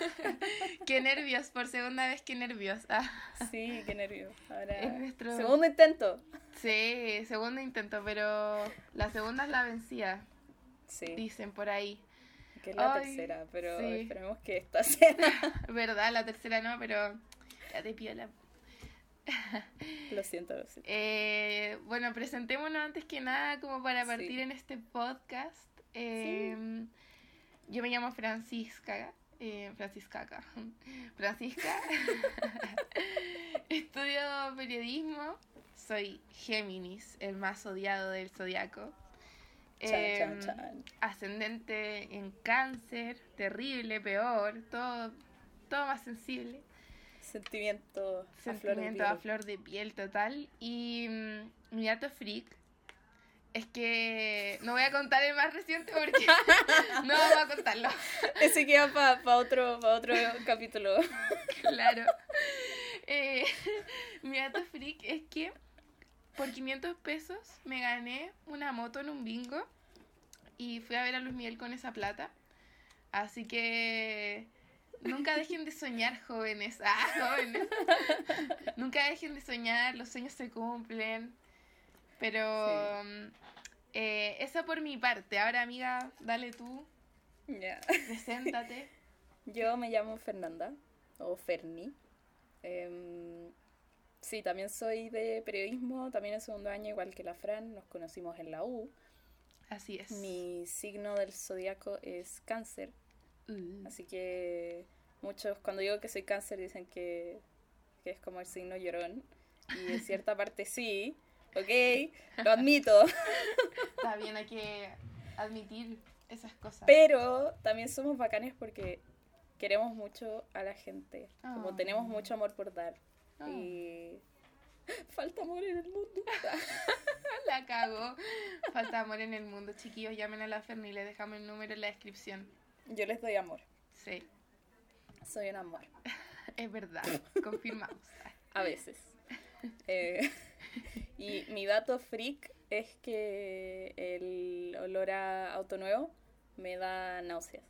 qué nervios, por segunda vez, qué nervios. Ah. Sí, qué nervios. Ahora, Es nuestro- segundo intento. Sí, segundo intento, pero la segunda es la vencida, Sí, dicen por ahí. que es la Ay, tercera, pero sí. esperemos que esta sea. ¿Verdad? La tercera no, pero ya te piola. lo siento, lo siento. Eh, bueno, presentémonos antes que nada como para Sí. partir en este podcast. Eh, Yo me llamo Francisca. Eh, Francisca acá. Francisca. Estudio periodismo. Soy Géminis, el más odiado del zodiaco. Chan, chan, Em, chan. ascendente en cáncer, terrible, peor, todo, todo más sensible. Sentimiento, Sentimiento a flor de flor de piel total. Y mm, mi dato freak es que no voy a contar el más reciente porque no vamos a contarlo. Ese queda para otro, pa otro capítulo. Claro. Eh, mi dato freak es que por 500 pesos me gané una moto en un bingo y fui a ver a Luis Miguel con esa plata. Así que nunca dejen de soñar, jóvenes. Ah, jóvenes. nunca dejen de soñar, los sueños se cumplen. Pero mm, eh, eso por mi parte. Ahora, amiga, dale tú, Ya. preséntate. Yo me llamo Fernanda, o Ferni. Em, sí, también soy de periodismo, también en segundo año, igual que la Fran, nos conocimos en la U. Así es. Mi signo del zodiaco es cáncer, Uh. así que muchos cuando digo que soy cáncer dicen que, que es como el signo llorón. Y en cierta parte sí, ok, lo admito. Está bien, hay que admitir esas cosas. Pero también somos bacanes porque queremos mucho a la gente. Como Ah. tenemos mucho amor por dar. Ah. Y falta amor en el mundo. La cago. Falta amor en el mundo. Chiquillos, llamen a la Ferni, les dejamos el número en la descripción. Yo les doy amor. Sí, Soy un amor. es verdad. Confirmamos. A veces. Eh, y mi dato freak es que el olor a auto nuevo me da náuseas.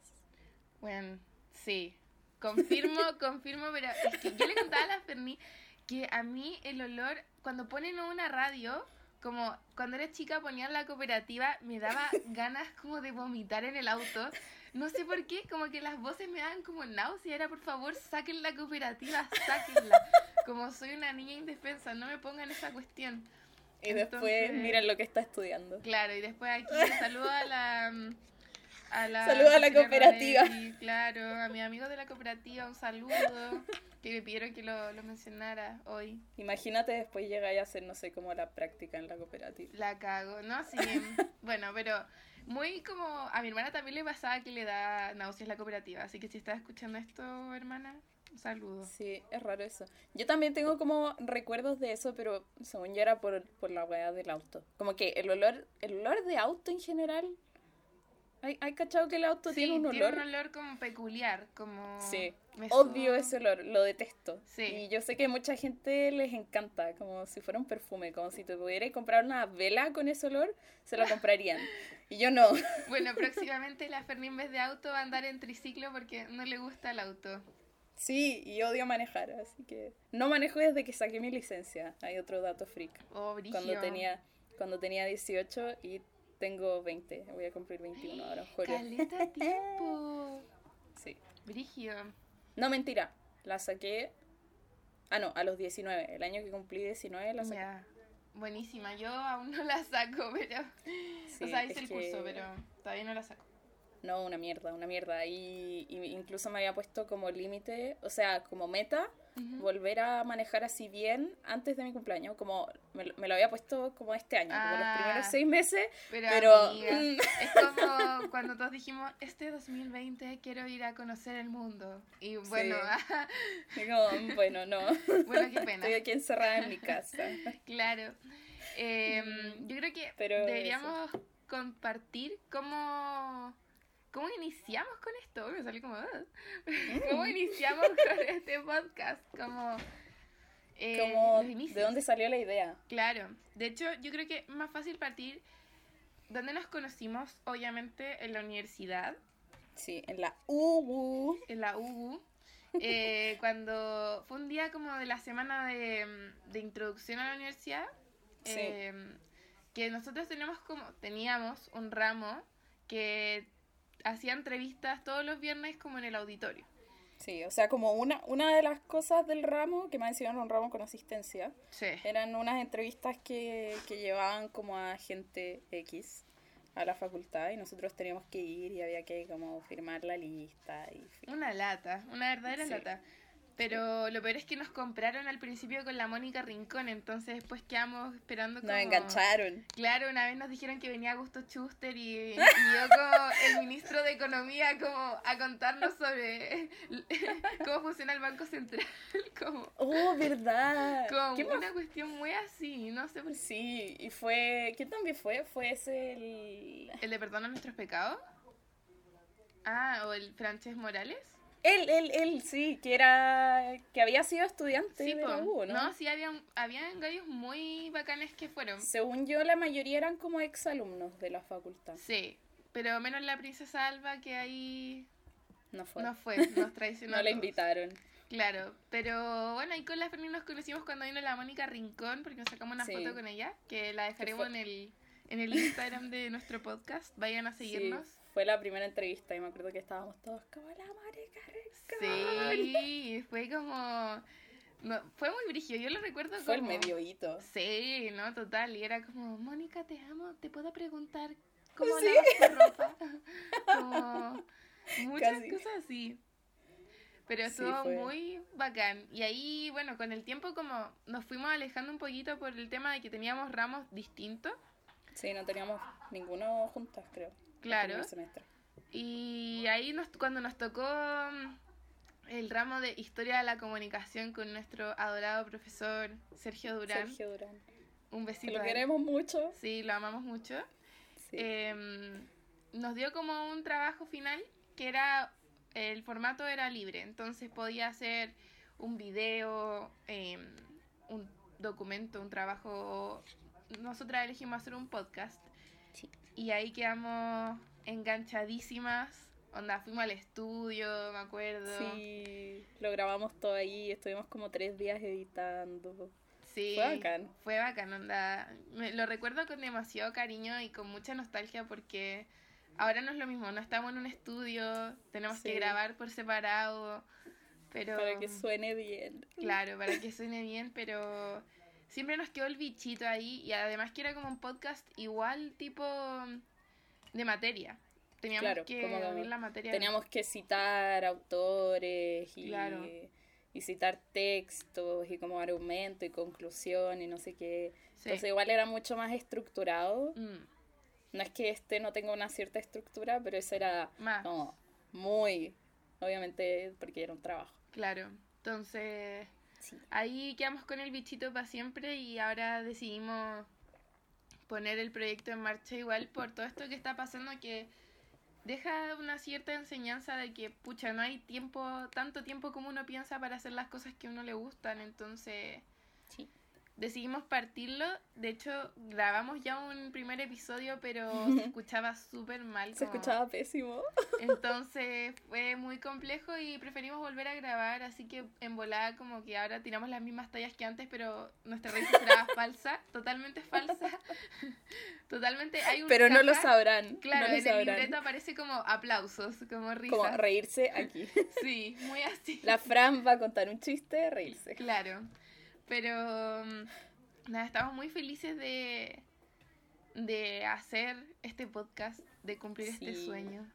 Bueno, sí. Confirmo, confirmo, pero es que yo le contaba a la Ferni que a mí el olor, cuando ponen una radio, como cuando era chica ponían la cooperativa, me daba ganas como de vomitar en el auto. No sé por qué, como que las voces me daban como náusea. Era, por favor, saquen la cooperativa, sáquenla. Como soy una niña indefensa, no me pongan esa cuestión. Y después miren lo que está estudiando. Claro, y después aquí saludo a la... A la Saludo a la cooperativa. Ronetti, claro, a mis amigos de la cooperativa, un saludo. Que me pidieron que lo, lo mencionara hoy. Imagínate después llegáis a hacer, no sé, como la práctica en la cooperativa. La cago, ¿no? Sí. bueno, pero muy como... A mi hermana también le pasaba que le da náuseas la cooperativa. Así que si estás escuchando esto, hermana, un saludo. Sí, es raro eso. Yo también tengo como recuerdos de eso, pero según yo era por, por la weá del auto. Como que el olor, el olor de auto en general. ¿Hay, hay cachado que el auto Sí, tiene un olor? un olor como peculiar, como... Sí, Odio ese olor, lo detesto. Sí. Y yo sé que mucha gente les encanta, como si fuera un perfume, como si te pudieras comprar una vela con ese olor, se la comprarían. y yo no. Bueno, próximamente la Ferni en vez de auto va a andar en triciclo porque no le gusta el auto. Sí, y odio manejar, así que no manejo desde que saqué mi licencia. Hay otro dato freak. Oh. Cuando tenía cuando tenía 18 y tengo 20, voy a cumplir 21 ahora, en julio. Caleta tiempo. Sí. Brigio. No, mentira, la saqué Ah, no, a los 19, el año que cumplí 19 la saqué. Buenísima. Yo aún no la saco, pero... Sí, o sea, hice el que- curso, pero todavía no la saco. No, una mierda, una mierda. Y, y incluso me había puesto como límite, o sea, como meta, volver a manejar así bien antes de mi cumpleaños. Como me, lo- me lo había puesto como este año, como los Ah. primeros seis meses. Pero, Pero, amiga, mm. es como cuando todos dijimos, este 2020 quiero ir a conocer el mundo. Y bueno, como, bueno, no. bueno, qué pena. Estoy aquí encerrada en mi casa. Claro. Eh, yo creo que Pero deberíamos compartir cómo, cómo iniciamos con esto. Me salió como... "Ah". ¿Cómo iniciamos con este podcast? Como... eh, Como. ¿de dónde salió la idea? Claro. De hecho, yo creo que es más fácil partir donde nos conocimos, obviamente, en la universidad. Sí, en la UU. en la UU, eh, cuando fue un día como de la semana de, de introducción a la universidad, Sí. eh, que nosotros tenemos como, teníamos un ramo que hacía entrevistas todos los viernes como en el auditorio. Sí, o sea, como una, una de las cosas del ramo, que me enseñaron un ramo con asistencia, Sí. eran unas entrevistas que, que llevaban como a gente X a la facultad y nosotros teníamos que ir y había que como firmar la lista y Una lata, una verdadera Sí. lata. Pero lo peor es que nos compraron al principio con la Mónica Rincón, entonces después quedamos esperando como... nos engancharon. Claro, una vez nos dijeron que venía Augusto Schuster y, y yo como el ministro de Economía como a contarnos sobre cómo funciona el Banco Central, como, Oh, verdad. como ¿Qué más? una cuestión muy así, no sé por qué. Sí, y fue, ¿qué también fue? Fue ese el... ¿El de perdona nuestros pecados? Ah, o el Frances Morales. Él, él, él, sí, que era, que había sido estudiante Sí, de la U, ¿no? no, sí, habían, habían gallos muy bacanes que fueron. Según yo, la mayoría eran como exalumnos de la facultad. Sí, pero menos la princesa Alba que ahí No fue. no fue, nos traicionó. No la invitaron. Claro, pero bueno, ahí con la Ferni nos conocimos cuando vino la Mónica Rincón, porque nos sacamos una Sí. foto con ella, que la dejaremos en el, en el Instagram de nuestro podcast. Vayan a seguirnos. Sí, fue la primera entrevista y me acuerdo que estábamos todos como la marica Rincón". Sí, fue como... no, fue muy brígido, yo lo recuerdo Fue el como- medio hito. Sí, no, total, y era como, Mónica, te amo, ¿te puedo preguntar cómo Sí. lavas tu ropa? como muchas Casi. cosas así. Pero estuvo fue. muy bacán. Y ahí, bueno, con el tiempo como nos fuimos alejando un poquito por el tema de que teníamos ramos distintos. Sí, no teníamos ninguno juntas, creo. Claro. semestre. Y ahí nos, cuando nos tocó mm, el ramo de Historia de la Comunicación con nuestro adorado profesor Sergio Durán. Sergio Durán. Un Que besito. lo queremos mucho. Sí, lo amamos mucho. Sí. Em, nos dio como un trabajo final que era, el formato era libre, entonces podía hacer un video, em, un documento, un trabajo, nosotras elegimos hacer un podcast Sí. Y ahí quedamos enganchadísimas, onda, fuimos al estudio, me acuerdo. Sí, lo grabamos todo ahí, estuvimos como tres días editando. Sí, Fue bacán. Fue bacán, onda. Me- lo recuerdo con demasiado cariño y con mucha nostalgia porque ahora no es lo mismo, no estamos en un estudio, tenemos que grabar por separado, pero... Para que suene bien. Claro, para que suene bien, pero siempre nos quedó el bichito ahí y además que era como un podcast igual tipo de materia. Teníamos Claro, que como la materia. Teníamos que citar autores y, Claro. y citar textos y como argumento y conclusión y no sé qué. Sí. Entonces igual era mucho más estructurado. Mm, No es que este no tenga una cierta estructura, pero eso era más. como muy, obviamente porque era un trabajo. Claro. Entonces, Sí. ahí quedamos con el bichito para siempre y ahora decidimos poner el proyecto en marcha igual por todo esto que está pasando que deja una cierta enseñanza de que, pucha, no hay tiempo, tanto tiempo como uno piensa para hacer las cosas que a uno le gustan, entonces Sí. Decidimos partirlo. De hecho, grabamos ya un primer episodio, pero se escuchaba súper mal. Se escuchaba pésimo. entonces fue muy complejo y preferimos volver a grabar, así que en volada como que ahora tiramos las mismas tallas que antes, pero nuestra risa será falsa, totalmente falsa. Totalmente hay un Pero no lo sabrán. Claro, no lo en el libreto aparece como aplausos, como risas. Como reírse aquí. Sí, muy así. La Fran va a contar un chiste, reírse. Claro. Pero mm, nada, estamos muy felices de de hacer este podcast, de cumplir este sueño,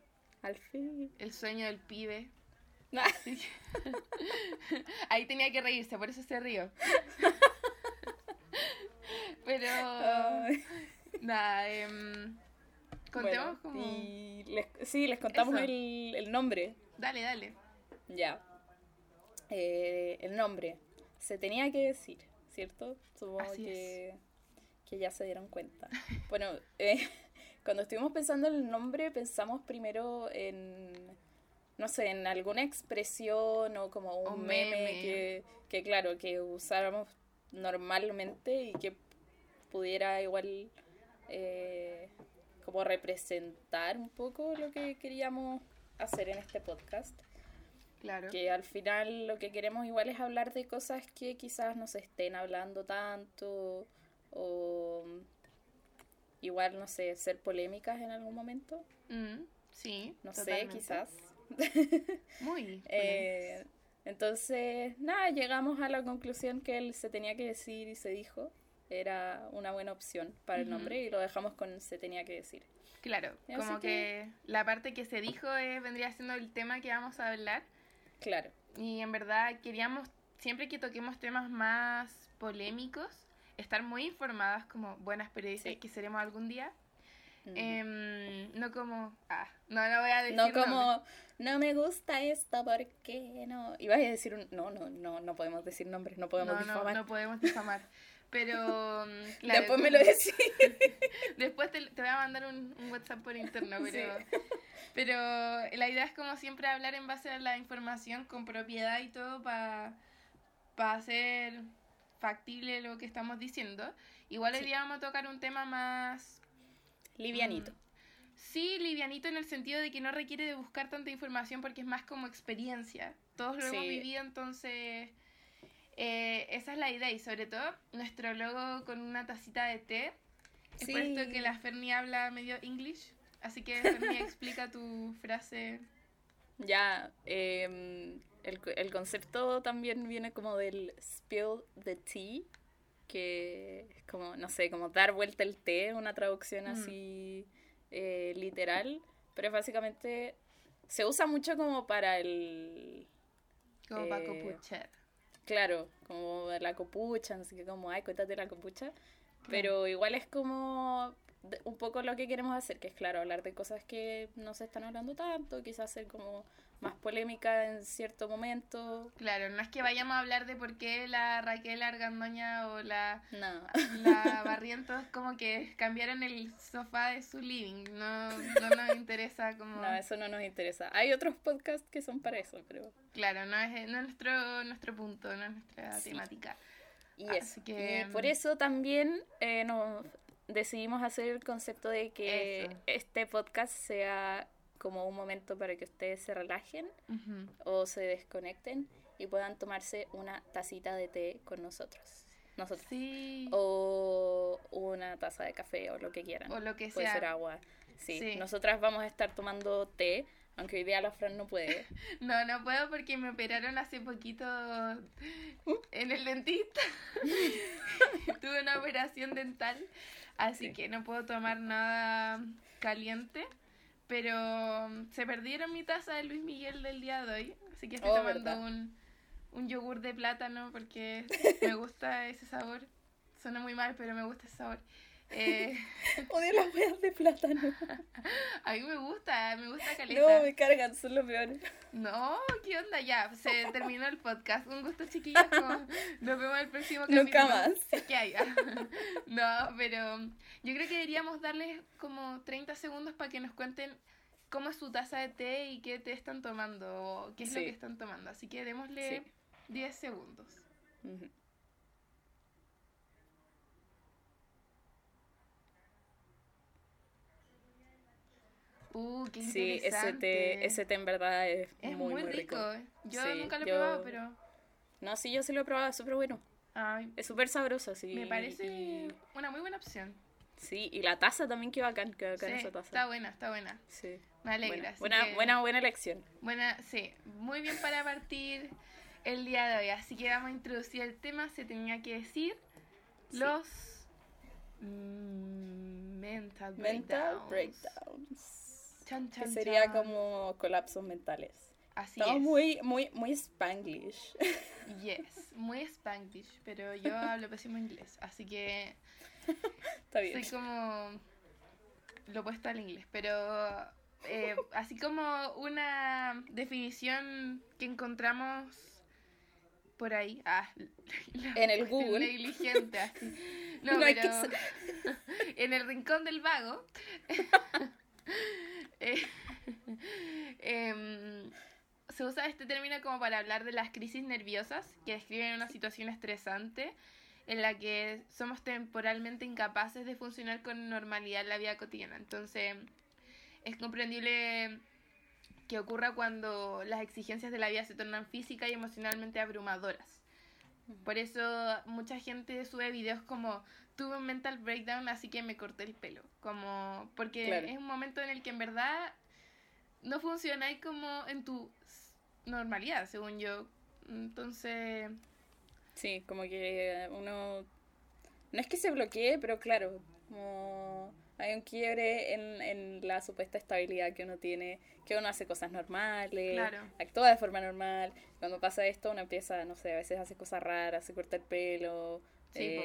Al fin. el sueño del pibe. Ah, Ahí tenía que reírse, por eso se rió. Pero Ay, nada, em, contemos bueno, como. y les- sí, les contamos el, el nombre. Dale, dale. Ya. Eh, el nombre. Se tenía que decir, ¿cierto? Supongo Así que, que ya se dieron cuenta. Bueno, eh, cuando estuvimos pensando en el nombre, pensamos primero en, no sé, en alguna expresión o como un Un meme, meme. Que, que, claro, que usáramos normalmente y que pudiera igual eh, como representar un poco lo que queríamos hacer en este podcast. Claro. Que al final lo que queremos igual es hablar de cosas que quizás no se estén hablando tanto o igual, no sé, ser polémicas en algún momento. Mm, sí. No totalmente. sé, quizás. Muy. Eh, entonces, nada, llegamos a la conclusión que él se tenía que decir y se dijo. Era una buena opción para el nombre y lo dejamos con se tenía que decir. Claro, Así como que... que- la parte que se dijo eh, vendría siendo el tema que vamos a hablar. Claro. Y en verdad queríamos, siempre que toquemos temas más polémicos, estar muy informadas como buenas periodistas Sí. que seremos algún día. Mm. Em, no como... Ah, no, no voy a decir no como, no me gusta esto, ¿por qué no? Ibas a decir un... No, no, no, no podemos decir nombres, no podemos no, no, difamar. no podemos difamar. Pero... mm, claro, Después me lo decís. Después te, te voy a mandar un, un WhatsApp por interno, pero, Sí. Pero la idea es como siempre hablar en base a la información con propiedad y todo para hacer factible lo que estamos diciendo. Igual hoy Sí. día vamos a tocar un tema más, Livianito. sí, livianito en el sentido de que no requiere de buscar tanta información porque es más como experiencia. Todos lo hemos Sí. vivido, entonces eh, esa es la idea y sobre todo nuestro logo con una tacita de té. Es por esto Sí. que la Ferni habla medio English. Así que Ferni explica tu frase. Ya, em, el, el concepto también viene como del spill the tea, que es como, no sé, como dar vuelta el té, una traducción Mm. así eh, literal, pero básicamente se usa mucho como para el, Como para Eh, copuchar. claro, como la copucha, así que como, ay, cuéntate la copucha, pero igual es como de- un poco lo que queremos hacer, que es claro, hablar de cosas que no se están hablando tanto, quizás ser como más polémica en cierto momento. Claro, no es que vayamos a hablar de por qué la Raquel Argandoña o la, No. la Barrientos como que cambiaron el sofá de su living. No, no nos interesa como... No, eso no nos interesa. Hay otros podcasts que son para eso, pero... Claro, no es, no es nuestro, nuestro punto, no es nuestra Sí. temática. Y, Así eso. que, Y por mm, eso también eh, nos decidimos hacer el concepto de que Eso. este podcast sea como un momento para que ustedes se relajen o se desconecten y puedan tomarse una tacita de té con nosotros. Nosotros. Sí. O una taza de café o lo que quieran. O lo que Puede sea. ser agua. Sí. Sí. Nosotras vamos a estar tomando té, aunque hoy día la Fran no puede. No, no puedo porque me operaron hace poquito en el dentista. Tuve una operación dental, así Sí. que no puedo tomar nada caliente. Pero se perdieron mi taza de Luis Miguel del día de hoy, así que estoy Oh, tomando ¿verdad? un, un yogur de plátano porque me gusta ese sabor. Suena muy mal, pero me gusta ese sabor. Eh, Odio las huevas de plátano. a mí me gusta, me gusta caleta. No, me cargan, son lo peor. No, ¿qué onda? Ya, se terminó el podcast. Un gusto, chiquillas. Nos vemos el próximo capítulo. Nunca más. Que haya. No, pero yo creo que deberíamos darles como 30 segundos para que nos cuenten cómo es su taza de té y qué té están tomando o qué es lo Sí. que están tomando. Así que démosle Sí. 10 segundos. Ujú. Uh, qué Sí, ese té, ese té en verdad es, Es muy, muy, muy rico. rico. Yo Sí, nunca lo he yo- probado, pero No, sí, yo sí lo he probado, es súper bueno. ay, Es súper sabroso, sí. me parece y- una muy buena opción. sí, y la taza también, qué bacán, qué bacán Sí, esa taza. está buena, está buena. Sí. Me alegra. Buena, buena, que- buena, buena elección. Buena, sí, muy bien para partir el día de hoy. Así que vamos a introducir el tema. Se tenía que decir Sí. los mm, mental Mental breakdowns. breakdowns. Chan, Que sería chan. como colapsos mentales. Así Estamos es. muy, muy, muy spanglish. Yes, muy spanglish, pero yo hablo pésimo inglés, así que Está bien. soy como lo opuesto al inglés, pero eh, así como una definición que encontramos por ahí, ah, En el Google. negligente, así. No, No hay pero que en el rincón del vago. Eh, em, se usa este término como para hablar de las crisis nerviosas que describen una situación estresante en la que somos temporalmente incapaces de funcionar con normalidad en la vida cotidiana. Entonces, es comprendible que ocurra cuando las exigencias de la vida se tornan física y emocionalmente abrumadoras. Por eso mucha gente sube videos como tuve un mental breakdown así que me corté el pelo, como porque Claro. es un momento en el que en verdad no funciona y como en tu normalidad, según yo. Entonces, Sí, como que uno... No es que se bloquee, pero claro, como hay un quiebre en, en la supuesta estabilidad que uno tiene, que uno hace cosas normales, Claro. actúa de forma normal. Cuando pasa esto, uno empieza, no sé, a veces hace cosas raras, se corta el pelo, Sí,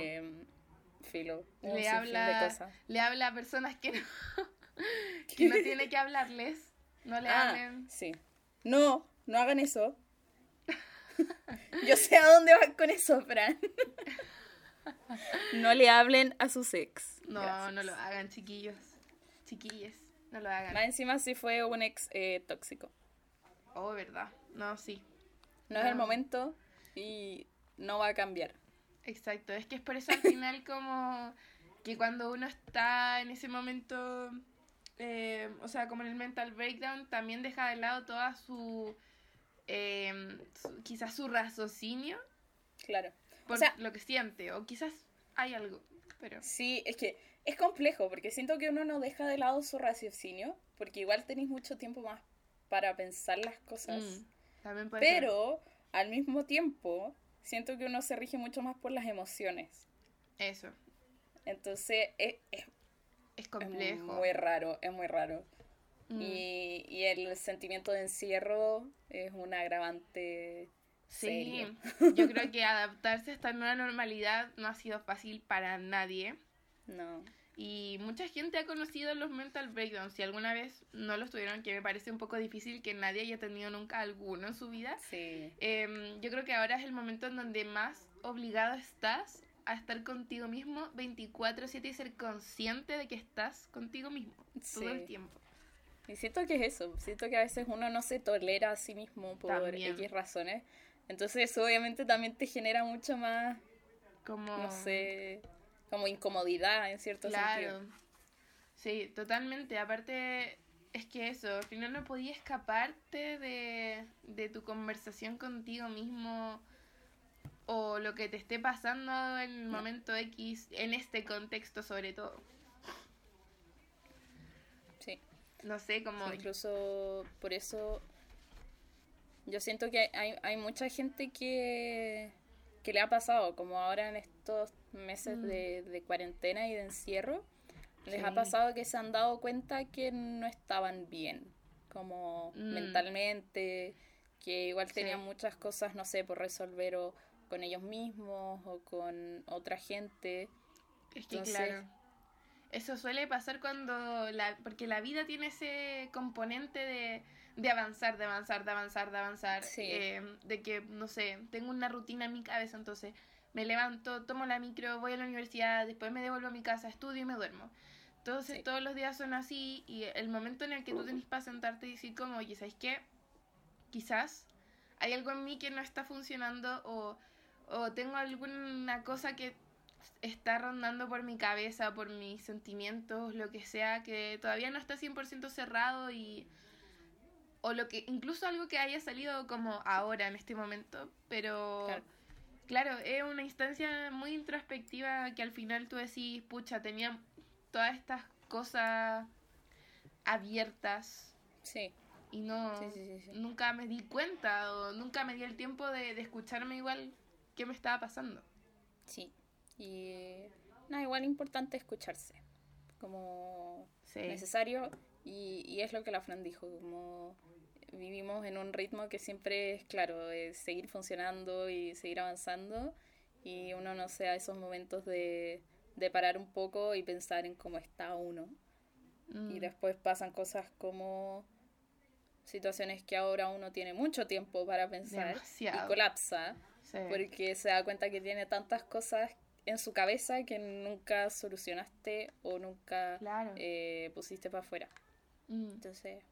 filo, le habla, le habla a personas que no, que no tiene que hablarles. No le Ah, hablen. sí. No, no hagan eso. Yo sé a dónde van con eso, Fran. No le hablen a sus ex. No, Gracias. no lo hagan, chiquillos. Chiquilles, no lo hagan. Más encima si fue un ex eh, tóxico. Oh, verdad. No, sí. No es el momento y no va a cambiar. Exacto. Es que es por eso al final como que cuando uno está en ese momento, eh, o sea, como en el mental breakdown, también deja de lado toda su, eh, su- quizás su raciocinio Claro. por sea- lo que siente, o quizás hay algo, pero... Sí, es que es complejo porque siento que uno no deja de lado su raciocinio porque igual tenéis mucho tiempo más para pensar las cosas. Mm, también puede ser. Pero al mismo tiempo siento que uno se rige mucho más por las emociones. Eso, Entonces es, es- es es complejo. muy raro, es muy raro. Mm, Y, y el sentimiento de encierro es un agravante Sí, serio. yo creo que adaptarse a esta nueva normalidad no ha sido fácil para nadie. No. Y mucha gente ha conocido los mental breakdowns. Si alguna vez no los tuvieron, que me parece un poco difícil que nadie haya tenido nunca alguno en su vida. Sí. em, yo creo que ahora es el momento en donde más obligado estás a estar contigo mismo 24/7 y ser consciente de que estás contigo mismo todo el Sí. tiempo. Y siento que es eso, siento que a veces uno no se tolera a sí mismo por También. X razones. Entonces eso obviamente también te genera mucho más, Como... no sé, como incomodidad en cierto Claro. sentido. Sí, totalmente. Aparte, es que eso, al final no podías escaparte de, de tu conversación contigo mismo o lo que te esté pasando en el momento X, en este contexto sobre todo. Sí. No sé, como... Sí, incluso por eso yo siento que hay, hay mucha gente que, que le ha pasado, como ahora en estos meses Mm. de, de cuarentena y de encierro, les ha Sí. pasado que se han dado cuenta que no estaban bien, como Mm. mentalmente, que igual tenían Sí. muchas cosas, no sé, por resolver o con ellos mismos o con otra gente. Es que Entonces- claro. Eso suele pasar cuando la, porque la vida tiene ese componente de, de avanzar, de avanzar, de avanzar, de avanzar. Sí. eh, de que, no sé, tengo una rutina en mi cabeza, entonces me levanto, tomo la micro, voy a la universidad, después me devuelvo a mi casa, estudio y me duermo. Entonces Sí. todos los días son así y el momento en el que tú tenés para sentarte y decir como, oye, ¿sabes qué? Quizás hay algo en mí que no está funcionando o, o tengo alguna cosa que está rondando por mi cabeza, por mis sentimientos, lo que sea, que todavía no está 100% cerrado y... O lo que, incluso algo que haya salido como ahora, en este momento, pero... Claro. Claro, es una instancia muy introspectiva que al final tú decís, pucha, tenía todas estas cosas abiertas Sí, y no sí, sí, sí, sí. nunca me di cuenta o nunca me di el tiempo de, de escucharme igual qué me estaba pasando. Sí. Y no, igual importante escucharse. Como necesario y, y es lo que la Fran dijo, como vivimos en un ritmo que siempre es, claro, es seguir funcionando y seguir avanzando y uno no sea esos momentos de, de parar un poco y pensar en cómo está uno. Mm, Y después pasan cosas como situaciones que ahora uno tiene mucho tiempo para pensar y Demasiado. colapsa sí. porque se da cuenta que tiene tantas cosas en su cabeza que nunca solucionaste o nunca Claro. eh, pusiste para afuera. Mm. Entonces,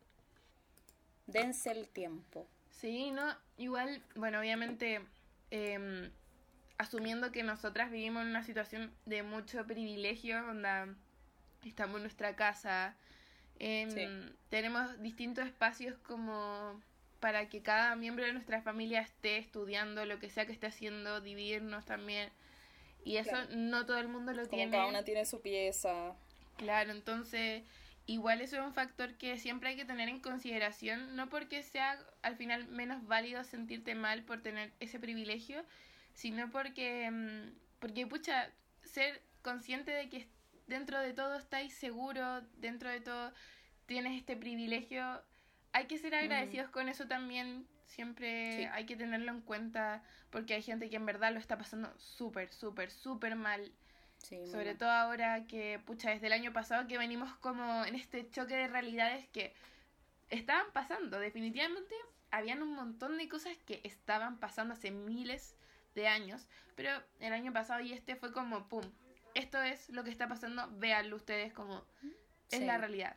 dense el tiempo. Sí, no, igual, bueno, obviamente, em, asumiendo que nosotras vivimos en una situación de mucho privilegio, onda, estamos en nuestra casa, Em, Sí. Tenemos distintos espacios como para que cada miembro de nuestra familia esté estudiando lo que sea que esté haciendo, dividirnos también. Y eso Claro. no todo el mundo lo Como tiene. cada una tiene su pieza. Claro, entonces igual eso es un factor que siempre hay que tener en consideración, no porque sea al final menos válido sentirte mal por tener ese privilegio, sino porque, mm, porque pucha, ser consciente de que dentro de todo estáis seguro, dentro de todo tienes este privilegio, hay que ser agradecidos con eso también, siempre Sí. hay que tenerlo en cuenta, porque hay gente que en verdad lo está pasando súper, súper, súper mal. Sí, Sobre todo ahora que, pucha, desde el año pasado que venimos como en este choque de realidades que estaban pasando. Definitivamente habían un montón de cosas que estaban pasando hace miles de años, pero el año pasado y este fue como, ¡pum! Esto es lo que está pasando, véanlo ustedes como es Sí. la realidad.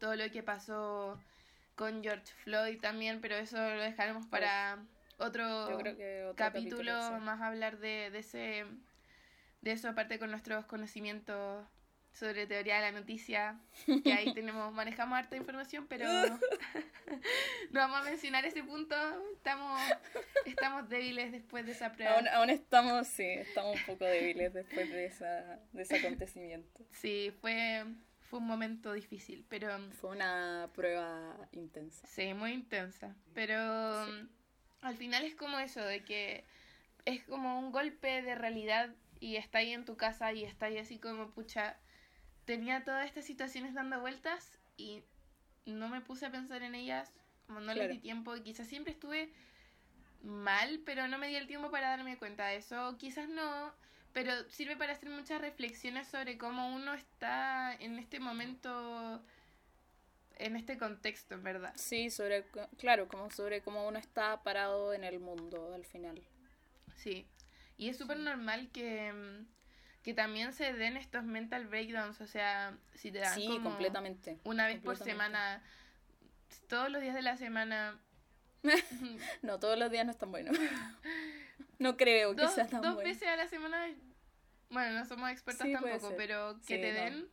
Todo lo que pasó con George Floyd también, pero eso lo dejaremos para otro Yo creo que otro capítulo, sí. más hablar de, de ese de eso aparte con nuestros conocimientos sobre teoría de la noticia que ahí tenemos manejamos harta información pero no vamos a mencionar ese punto estamos estamos débiles después de esa prueba Aún, aún estamos, sí, estamos un poco débiles después de, esa, de ese acontecimiento. sí fue fue un momento difícil pero Fue una prueba intensa. Sí, muy intensa. Pero Sí. mm, al final es como eso, de que es como un golpe de realidad y está ahí en tu casa y está ahí así como, pucha, tenía todas estas situaciones dando vueltas y no me puse a pensar en ellas, como no Claro. di tiempo y quizás siempre estuve mal, pero no me di el tiempo para darme cuenta de eso, quizás no, pero sirve para hacer muchas reflexiones sobre cómo uno está en este momento, en este contexto, en verdad. Sí, sobre, claro, como sobre cómo uno está parado en el mundo al final. Sí, y es súper normal que, mm, que también se den estos mental breakdowns, o sea, si te dan Sí, como completamente. una vez por completamente. semana, todos los días de la semana, No, todos los días no es tan bueno. no creo que dos, sea tan dos bueno. veces a la semana, bueno, no somos expertas Sí, tampoco, pero que Sí, te no. den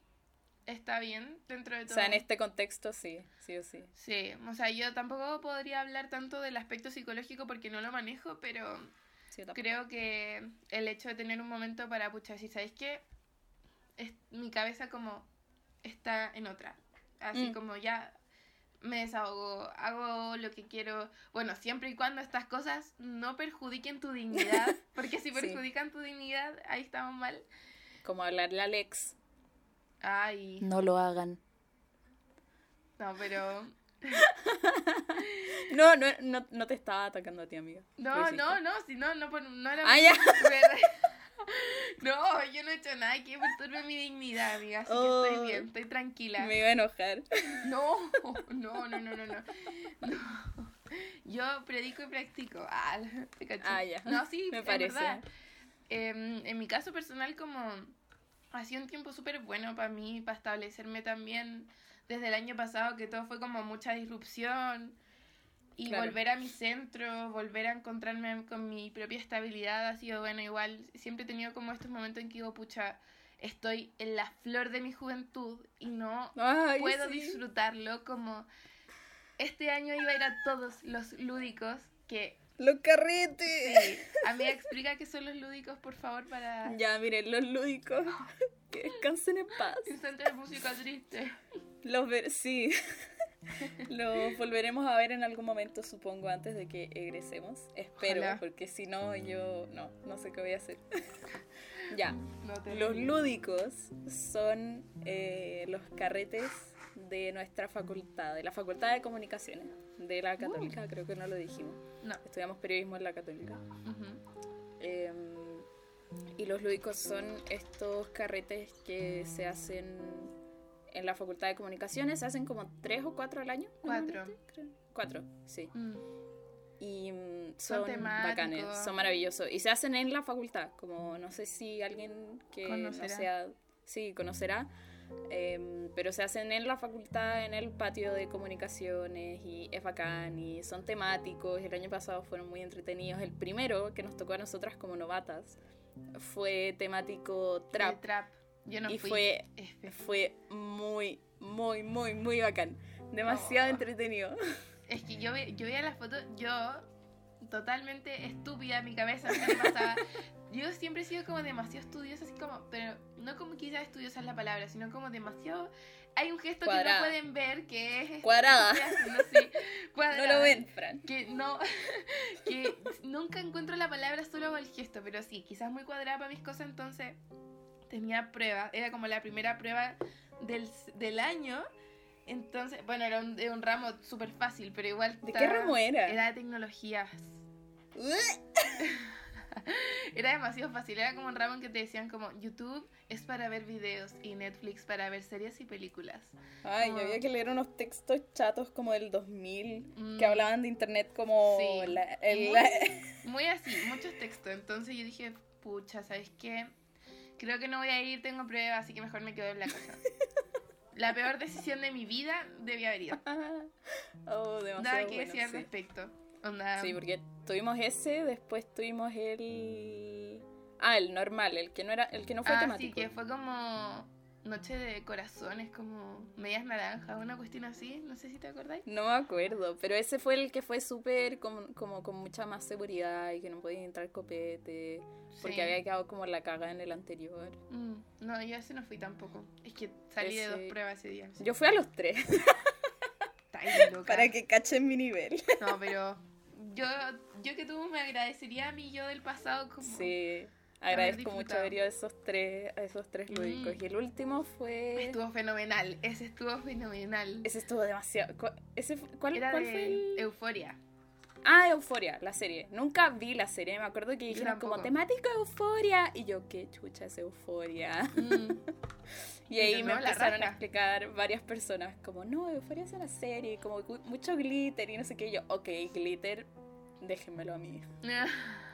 está bien dentro de O todo. sea, en este contexto sí, sí o sí. Sí, o sea, yo tampoco podría hablar tanto del aspecto psicológico porque no lo manejo, pero Sí, creo que el hecho de tener un momento para, pucha, si sabéis que es, mi cabeza como está en otra. Así Mm. como ya me desahogo, hago lo que quiero. Bueno, siempre y cuando estas cosas no perjudiquen tu dignidad, porque si Sí. perjudican tu dignidad, ahí estamos mal. Como hablarle a Alex. Ay, No lo hagan. no, pero... No, no, no, no te estaba atacando a ti, amiga. No, no, no, si no, no, por- no era... Ah, ya. No, yo no he hecho nada que perturbe mi dignidad, amiga, así que Oh. estoy bien, estoy tranquila. Me iba a enojar. No, no, no, no, no, no. No. Yo predico y practico. Ah, te caché. Ah, ya. No, sí, Me parece. verdad. Em, en mi caso personal, como ha sido un tiempo súper bueno para mí, para establecerme también desde el año pasado, que todo fue como mucha disrupción. Y Claro. volver a mi centro, volver a encontrarme con mi propia estabilidad ha sido bueno. Igual siempre he tenido como estos momentos en que digo, pucha, estoy en la flor de mi juventud y no Ay, puedo sí. disfrutarlo como este año iba a ir a todos los lúdicos que Los carretes. sí, amiga explica qué son los lúdicos por favor para Ya, miren, los lúdicos. Que descansen en paz. un centro de música triste Los ver, sí. Los volveremos a ver en algún momento, supongo, antes de que egresemos. Espero, Ojalá. porque si no, yo no, no sé qué voy a hacer. ya. no Los lúdicos son eh, los carretes de nuestra facultad, de la Facultad de Comunicaciones, de la Católica, creo que no lo dijimos. no Estudiamos periodismo en la Católica. Eh, y los lúdicos son estos carretes que se hacen en la Facultad de Comunicaciones. Se hacen como tres o cuatro al año. Cuatro. creo. Cuatro, sí. Mm. Y mm, Son son, bacanes, son maravillosos. Y se hacen en la facultad, como no sé si alguien que Conocerá. no sea, sí, conocerá. em, pero se hacen en la facultad, en el patio de comunicaciones y es bacán y son temáticos. El año pasado fueron muy entretenidos. El primero que nos tocó a nosotras como novatas fue temático El trap trap yo no y fui fue F. fue muy, muy, muy, muy bacán. Demasiado Oh. entretenido. Es que yo, ve- yo veía las fotos, yo totalmente estúpida, mi cabeza no me pasaba. Yo siempre he sido como demasiado estudiosa, así como, pero no como quizás estudiosa es la palabra, sino como demasiado... Hay un gesto que Cuadrada. no pueden ver que es... Cuadrada. que estoy haciendo así, No cuadrada. lo ven, Fran. Que no, que nunca encuentro la palabra solo el gesto, pero sí, quizás muy cuadrada para mis cosas, entonces tenía prueba, era como la primera prueba del, del año, entonces, bueno, era un, de un ramo súper fácil, pero igual... ¿De qué estaba- ramo era? Era de tecnologías. Era demasiado fácil, era como un ramo en que te decían como YouTube es para ver videos y Netflix para ver series y películas. Ay, yo Como- había que leer unos textos chatos como del 2000 Mm. que hablaban de internet como Sí. la- el- Muy- la- Muy así, muchos textos. Entonces yo dije, pucha, ¿sabes qué? Creo que no voy a ir, tengo pruebas, así que mejor me quedo en la casa. La peor decisión de mi vida debía haber ido. oh, demasiado Nada que bueno, decir al sí. respecto. Onda, Sí, porque tuvimos ese, después tuvimos el ah, el normal, el que no era el que no fue ah, sí, temático. que fue como Noche de Corazones, como medias naranjas, una cuestión así, no sé si te acordáis. No me acuerdo, pero ese fue el que fue súper como, como con mucha más seguridad y que no podía entrar copete, porque había quedado como la caga en el anterior. Mm, no, yo ese no fui tampoco. Es que salí de dos pruebas ese día. Yo fui a los tres, loca. para que cachen mi nivel. No, pero yo, yo que tú me agradecería a mí yo del pasado como... Sí, agradezco mucho haber ido a esos tres, a esos tres Mm. lúdicos. Y el último fue... Estuvo fenomenal, ese estuvo fenomenal. Ese estuvo demasiado... cu- Ese, ¿Cuál, Era cuál de fue el...? Euforia. Ah, Euforia, la serie. Nunca vi la serie, me acuerdo que dijeron como temático Euforia. Y yo, qué chucha es Euforia. Mm, Y ahí me empezaron a explicar varias personas como, no, Euforia es una serie, como mucho glitter y no sé qué. Y yo, ok, glitter, déjenmelo a mí.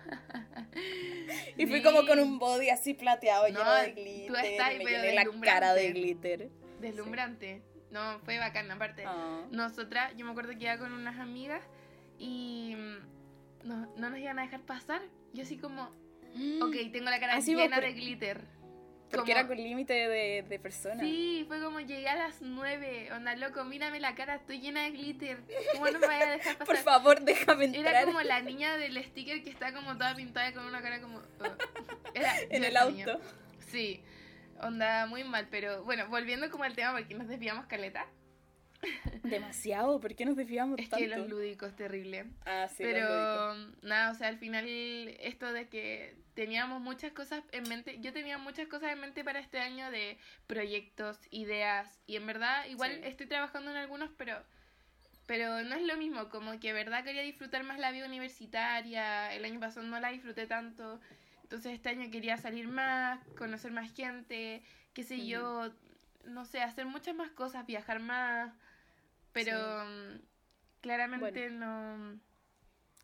Y fui Sí, como con un body así plateado, No, lleno de tú glitter. estás, y me pero llené la cara de glitter. Deslumbrante. No, fue bacán, aparte. Ah. Nosotras, yo me acuerdo que iba con unas amigas y mm, no, no nos iban a dejar pasar. Yo así como, ok, tengo la cara llena de glitter. Porque Como- era con límite de, de personas. Sí, fue como llegué a las nueve. Onda, loco, mírame la cara, estoy llena de glitter. ¿Cómo no me vaya a dejar pasar? Por favor, déjame entrar. Era como la niña del sticker que está como toda pintada con una cara como... Era en el niña. auto. Sí, onda muy mal, pero bueno, volviendo como al tema porque nos desviamos caleta. Demasiado, ¿por qué nos desviamos Es tanto? que los lúdicos, terrible. Ah, sí, los. Pero nada, o sea, al final esto de que teníamos muchas cosas en mente, yo tenía muchas cosas en mente para este año de proyectos, ideas, y en verdad igual Sí. estoy trabajando en algunos, pero pero no es lo mismo, como que verdad quería disfrutar más la vida universitaria, el año pasado no la disfruté tanto, entonces este año quería salir más, conocer más gente, qué sé yo, no sé, hacer muchas más cosas, viajar más, pero mm, claramente no...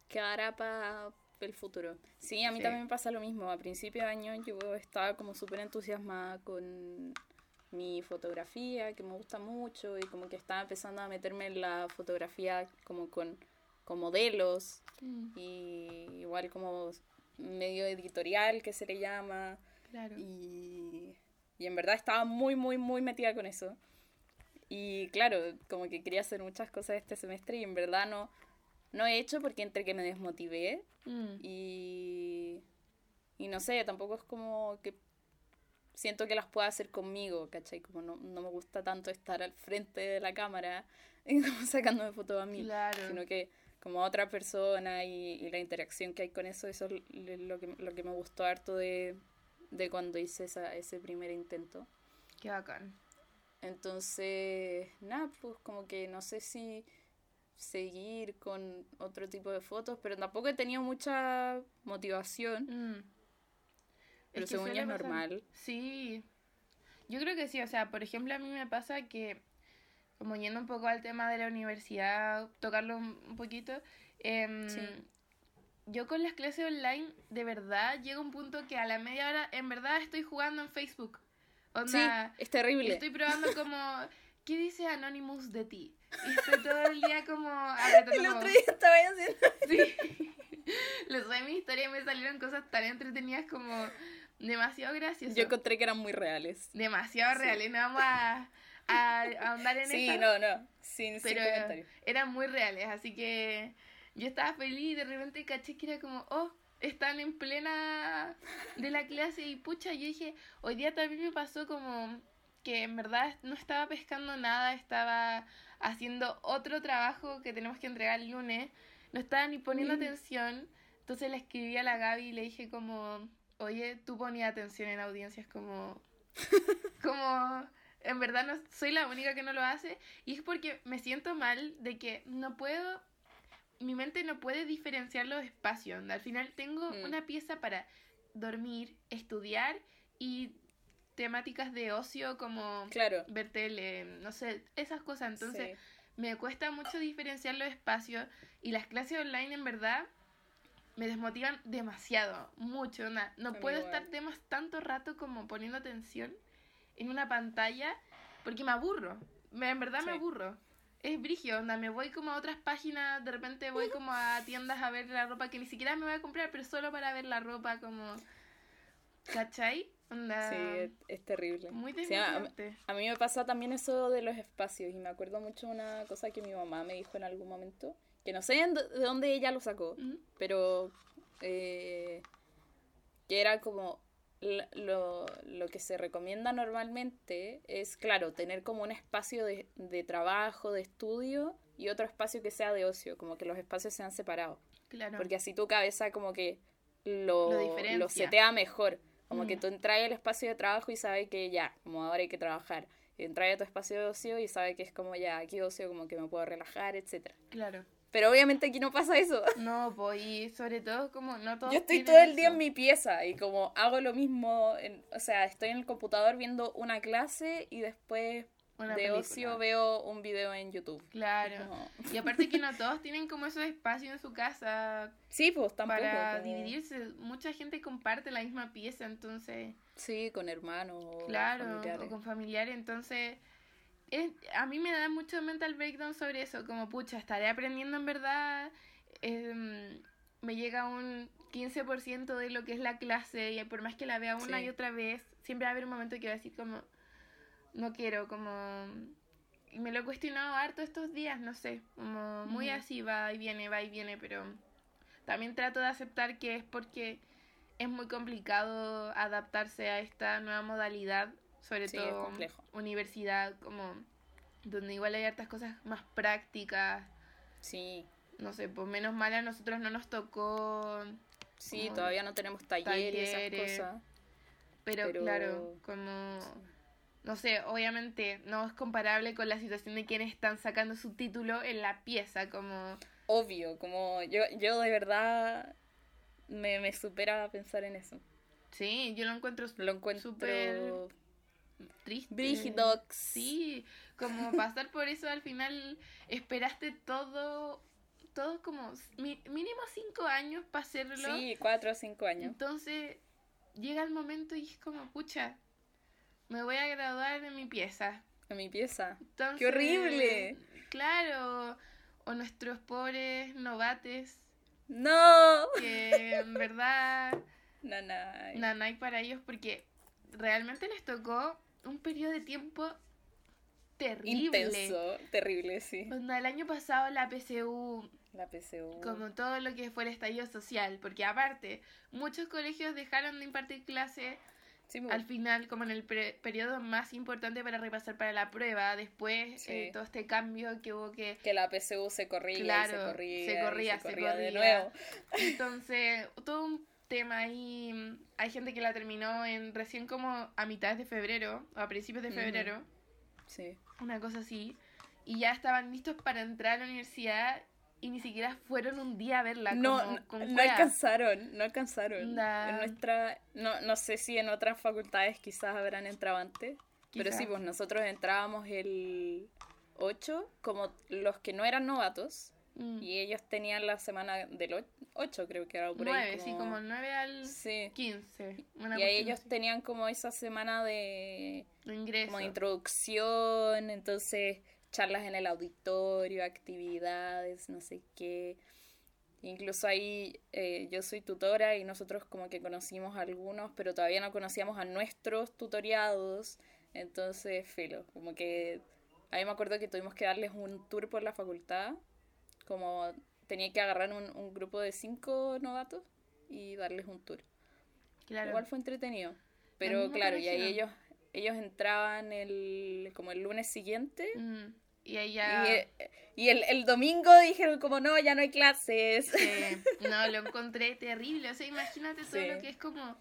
quedará para el futuro. Sí, a mí Sí. también me pasa lo mismo. A principio de año yo estaba como súper entusiasmada con mi fotografía, que me gusta mucho, y como que estaba empezando a meterme en la fotografía como con, con modelos, Mm, y igual como medio editorial que se le llama, Claro. y, y en verdad estaba muy, muy, muy metida con eso. Y claro, como que quería hacer muchas cosas este semestre y en verdad no, no he hecho porque entre que me desmotivé Mm, y, y no sé, tampoco es como que siento que las pueda hacer conmigo, ¿cachai? Como no, no me gusta tanto estar al frente de la cámara y como sacándome fotos a mí, Claro. sino que como a otra persona y, y la interacción que hay con eso, eso es lo que, lo que me gustó harto de, de cuando hice esa, ese primer intento. Qué bacán. Entonces, nada, pues como que no sé si seguir con otro tipo de fotos, pero tampoco he tenido mucha motivación, Mm. pero Es que según ella es normal. Sí. Yo creo que sí, o sea, por ejemplo, a mí me pasa que, como yendo un poco al tema de la universidad, tocarlo un poquito, em, Sí. yo con las clases online, de verdad, llega un punto que a la media hora, en verdad, estoy jugando en Facebook. Onda, sí, es terrible. estoy probando como, ¿qué dice Anonymous de ti? Y estoy todo el día como El como- otro día estaba haciendo... Sí. Lo subí mi historia y me salieron cosas tan entretenidas como demasiado graciosas. Yo encontré que eran muy reales. Demasiado Sí. reales. No vamos a, a, a ahondar en Sí, eso. no, no. Sin, sin pero comentarios. eran muy reales, así que yo estaba feliz y de repente caché que era como, oh, están en plena de la clase y pucha, yo dije, hoy día también me pasó como que en verdad no estaba pescando nada, estaba haciendo otro trabajo que tenemos que entregar el lunes, no estaba ni poniendo Mm. atención, entonces le escribí a la Gaby y le dije como, oye, tú ponías atención en audiencias como, como, en verdad no soy la única que no lo hace y es porque me siento mal de que no puedo, mi mente no puede diferenciar los espacios. Al final tengo Mm. una pieza para dormir, estudiar y temáticas de ocio como Claro. ver tele, no sé, esas cosas. Entonces sí. me cuesta mucho diferenciar los espacios y las clases online en verdad me desmotivan demasiado, mucho. onda, No puedo estar temas tanto rato como poniendo atención en una pantalla porque me aburro. Me- en verdad me Sí. aburro. Es brigio, onda, me voy como a otras páginas, de repente voy como a tiendas a ver la ropa que ni siquiera me voy a comprar, pero solo para ver la ropa como... ¿Cachai? Sí, es, es terrible. muy Sí, a, mí me pasa también eso de los espacios y me acuerdo mucho una cosa que mi mamá me dijo en algún momento, que no sé de dónde ella lo sacó, pero eh, que era como lo, lo que se recomienda normalmente es, claro, tener como un espacio de, de trabajo, de estudio y otro espacio que sea de ocio, como que los espacios sean separados, Claro. porque así tu cabeza como que lo, Lo lo, setea mejor, como Mm. que tú entras al espacio de trabajo y sabes que ya, como ahora hay que trabajar. Y entras a tu espacio de ocio y sabes que es como ya, aquí ocio, como que me puedo relajar, etcétera Claro. Pero obviamente aquí no pasa eso. No, pues, y sobre todo como no todos Yo estoy todo el día eso. en mi pieza y como hago lo mismo, en- o sea, estoy en el computador viendo una clase y después Una de película. ocio veo un video en YouTube. Claro. Y aparte que no todos tienen como esos espacios en su casa Sí, pues tampoco. para como- dividirse. Mucha gente comparte la misma pieza, entonces, Sí, con hermanos. claro, familiares. o con familiares, entonces... es- a mí me da mucho mental breakdown sobre eso, como pucha, estaré aprendiendo en verdad, em, me llega un 15% de lo que es la clase y por más que la vea una Sí. y otra vez, siempre va a haber un momento que va a decir como, no quiero, como... Y me lo he cuestionado harto estos días, no sé, como muy así, va y viene, va y viene, pero también trato de aceptar que es porque es muy complicado adaptarse a esta nueva modalidad, sobre Sí, todo universidad, como donde igual hay hartas cosas más prácticas, Sí, no sé, pues menos mal a nosotros no nos tocó, sí, todavía no tenemos talleres, talleres. esas cosas. pero, Pero- claro, como, no sé, obviamente no es comparable con la situación de quienes están sacando su título en la pieza, como, Obvio, como yo, yo de verdad me, me supera pensar en eso. sí, yo lo encuentro Lo encuentro Súper triste. brígido. Sí, como pasar por eso al final esperaste todo, todo como mínimo cinco años para hacerlo. Sí, cuatro o cinco años. Entonces llega el momento y es como, pucha, me voy a graduar en mi pieza. En mi pieza. Entonces, ¡Qué horrible! Claro, o nuestros pobres novates ¡No! que en verdad Nanay. nada hay para ellos porque realmente les tocó un periodo de tiempo terrible. Intenso, terrible, sí. Onda, el año pasado la PSU, La PCU. como todo lo que fue el estallido social, porque aparte, muchos colegios dejaron de impartir clases Sí, al final, como en el periodo más importante para repasar para la prueba, después Sí. eh, todo este cambio que hubo que... que la PCU se corría, y se corría, se y corría, se corría de nuevo. Entonces, todo un tema ahí, hay gente que la terminó en recién como a mitad de febrero, o a principios de febrero, Sí. una cosa así, y ya estaban listos para entrar a la universidad y ni siquiera fueron un día a verla. No, como, no, con no alcanzaron, no alcanzaron. En nuestra, no, no sé si en otras facultades quizás habrán entrado antes, pero sí, pues nosotros entrábamos el 8, como los que no eran novatos, Mm. y ellos tenían la semana del 8, creo que era por Nueve, ahí. sí, como 9 al Sí. 15. Una Y ahí ellos así. tenían como esa semana de De ingreso. como introducción, entonces charlas en el auditorio, actividades, no sé qué. Incluso ahí eh, yo soy tutora y nosotros como que conocimos a algunos, pero todavía no conocíamos a nuestros tutoriados. Entonces, filo, como que a mí me acuerdo que tuvimos que darles un tour por la facultad, como tenía que agarrar un, un grupo de cinco novatos y darles un tour. Claro. Igual fue entretenido. Pero claro, y ahí ellos, ellos entraban el, como el lunes siguiente. Mm, Y ya... Y, y el, el domingo dijeron como no, ya no hay clases. Sí, no, lo encontré terrible. O sea, imagínate todo Sí. lo que es como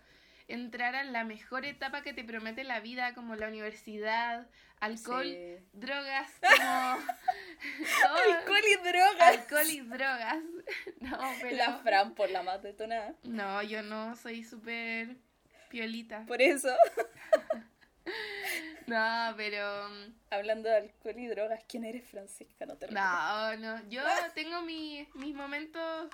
entrar a la mejor etapa que te promete la vida, como la universidad, alcohol, Sí. drogas, como... todo- Alcohol y drogas. alcohol y drogas. No, pero... La Fran por la más detonada. No, yo no, soy súper piolita. Por eso, No, pero... mm, hablando de alcohol y drogas, ¿quién eres Francisca? No te. No, no, yo tengo mi- mis momentos,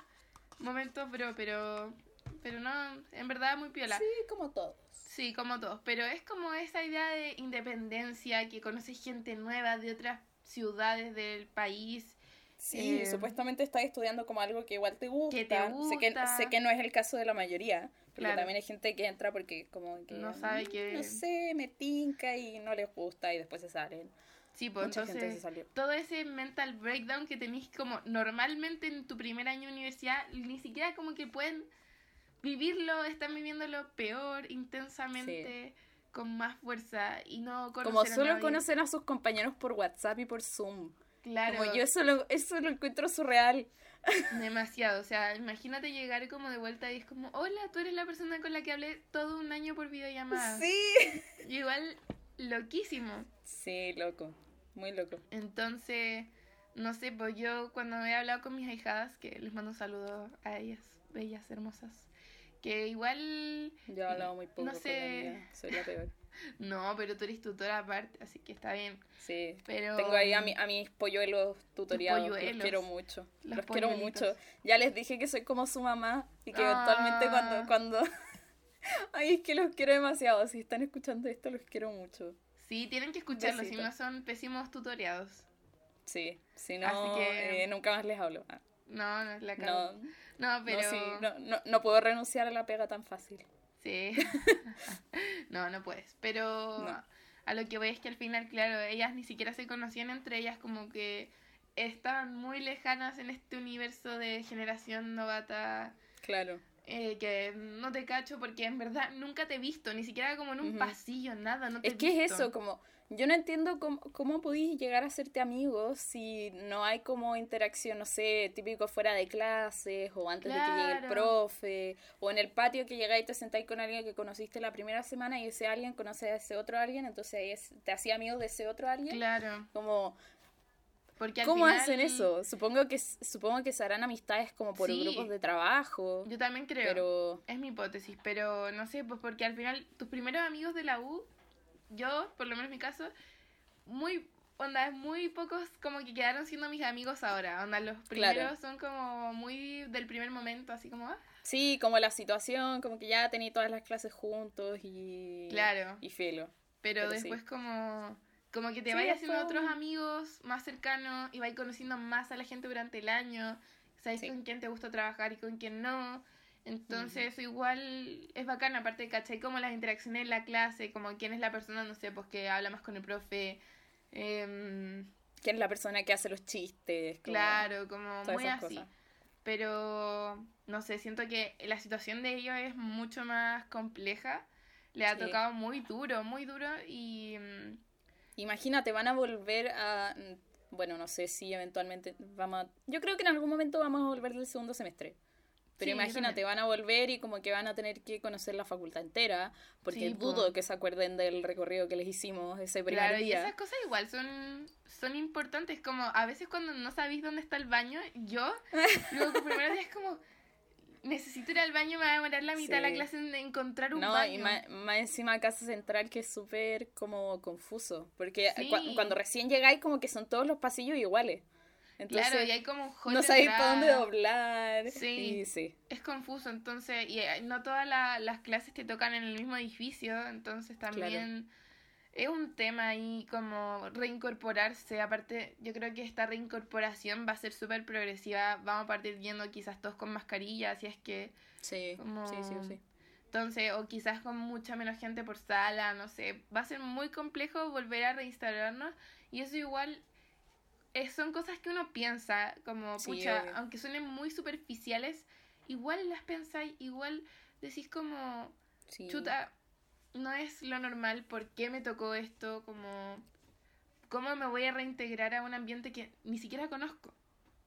momentos, bro, pero... Pero no, en verdad muy piola. Sí, como todos. Sí, como todos, pero es como esa idea de independencia, que conoces gente nueva de otras ciudades del país. Sí, Eh, supuestamente estás estudiando como algo que igual te gusta. Que te Sé, que, gusta. sé que no es el caso de la mayoría, porque Claro. también hay gente que entra porque como que... No sabe "Mm, que- No sé, me tinca y no les gusta y después se salen. Sí, pues Mucha gente se entonces salió. todo ese mental breakdown que tenéis como normalmente en tu primer año de universidad, ni siquiera como que pueden vivirlo, están viviéndolo peor, intensamente, con más fuerza y no Como conocen a solo nadie. conocen a sus compañeros por WhatsApp y por Zoom. Claro, Como yo eso lo, eso lo encuentro surreal. demasiado. O sea, imagínate llegar como de vuelta y es como, hola, tú eres la persona con la que hablé todo un año por videollamada. Sí. Y igual, loquísimo. Sí, loco. Muy loco. Entonces, no sé, pues yo cuando he hablado con mis ahijadas, que les mando un saludo a ellas, bellas, hermosas, que igual... Yo he hablado muy poco No con sé. la mía, Soy la peor. No, pero tú eres tutora aparte, así que está bien. Sí. Pero... Tengo ahí a, mi- a mis polluelos tutoriados. Los quiero mucho. Los Los, quiero mucho. Ya les dije que soy como su mamá y que eventualmente Ah. cuando... cuando... Ay, es que los quiero demasiado. Si están escuchando esto, los quiero mucho. Sí, tienen que escucharlo, si no son pésimos tutoriados. Sí. Si no, Así que- eh, nunca más les hablo. Ah, No, no, la No, pero... no, sí, no, no, no puedo renunciar a la pega tan fácil. Sí. no, no puedes. Pero No. a lo que voy es que al final, claro, ellas ni siquiera se conocían entre ellas, como que estaban muy lejanas en este universo de generación novata. Claro. eh, que no te cacho porque en verdad nunca te he visto, ni siquiera como en un pasillo, nada. No te Es he que es eso, como yo no entiendo cómo, cómo podéis llegar a hacerte amigos si no hay como interacción, no sé, típico fuera de clases o antes de que llegue el profe o en el patio que llegáis y te sentáis con alguien que conociste la primera semana y ese alguien conoce a ese otro alguien, entonces ahí es- te hacía amigo de ese otro alguien. Claro. Como, Porque al ¿cómo final- hacen eso? Supongo que supongo que se harán amistades como por Sí. grupos de trabajo, Yo también creo. pero Es mi hipótesis, pero no sé, pues porque al final tus primeros amigos de la U, yo, por lo menos en mi caso, muy, onda, muy pocos como que quedaron siendo mis amigos ahora. Onda, los primeros Claro. son como muy del primer momento, así como, ah, sí, como la situación, como que ya tenéis todas las clases juntos y claro. y filo. Pero, pero sí. después como, como que te Sí, vayas haciendo otros amigos más cercanos y vais conociendo más a la gente durante el año. Sabes Sí. con quién te gusta trabajar y con quién no. Entonces igual es bacán, aparte, ¿cachai? Como las interacciones en la clase, como quién es la persona, no sé, pues que habla más con el profe. em, ¿Quién es la persona que hace los chistes? Como claro, como muy así. cosas. Pero, no sé, siento que la situación de ellos es mucho más compleja. Le ha Sí. tocado muy duro, muy duro y... mm, Imagínate, van a volver a... mm, Bueno, no sé si eventualmente vamos a... Yo creo que en algún momento vamos a volver del segundo semestre. Pero Sí, imagínate, van a volver y como que van a tener que conocer la facultad entera, porque Sí, po. dudo que se acuerden del recorrido que les hicimos ese primer Claro, y día. esas cosas igual son, son importantes, como a veces cuando no sabéis dónde está el baño, yo, luego que primero día es como, necesito ir al baño, me va a demorar la mitad de la clase en encontrar un No, baño. y más, más encima Casa Central que es súper como confuso, porque Sí. cuando recién llegáis como que son todos los pasillos iguales. Entonces, claro, y hay como un no sabéis para dónde doblar. Sí. Y sí. Es confuso, entonces, y eh, no todas la- las clases te tocan en el mismo edificio, entonces también es un tema ahí como reincorporarse. Aparte, yo creo que esta reincorporación va a ser súper progresiva. Vamos a partir yendo quizás todos con mascarilla, si es que Sí, Como- sí, sí, sí. Entonces, o quizás con mucha menos gente por sala, no sé, va a ser muy complejo volver a reinstalarnos y eso igual eh, son cosas que uno piensa, como, Sí, pucha, obvio. aunque suenen muy superficiales, igual las pensáis, igual decís como, Sí. chuta, no es lo normal, ¿por qué me tocó esto? Como, ¿cómo me voy a reintegrar a un ambiente que ni siquiera conozco?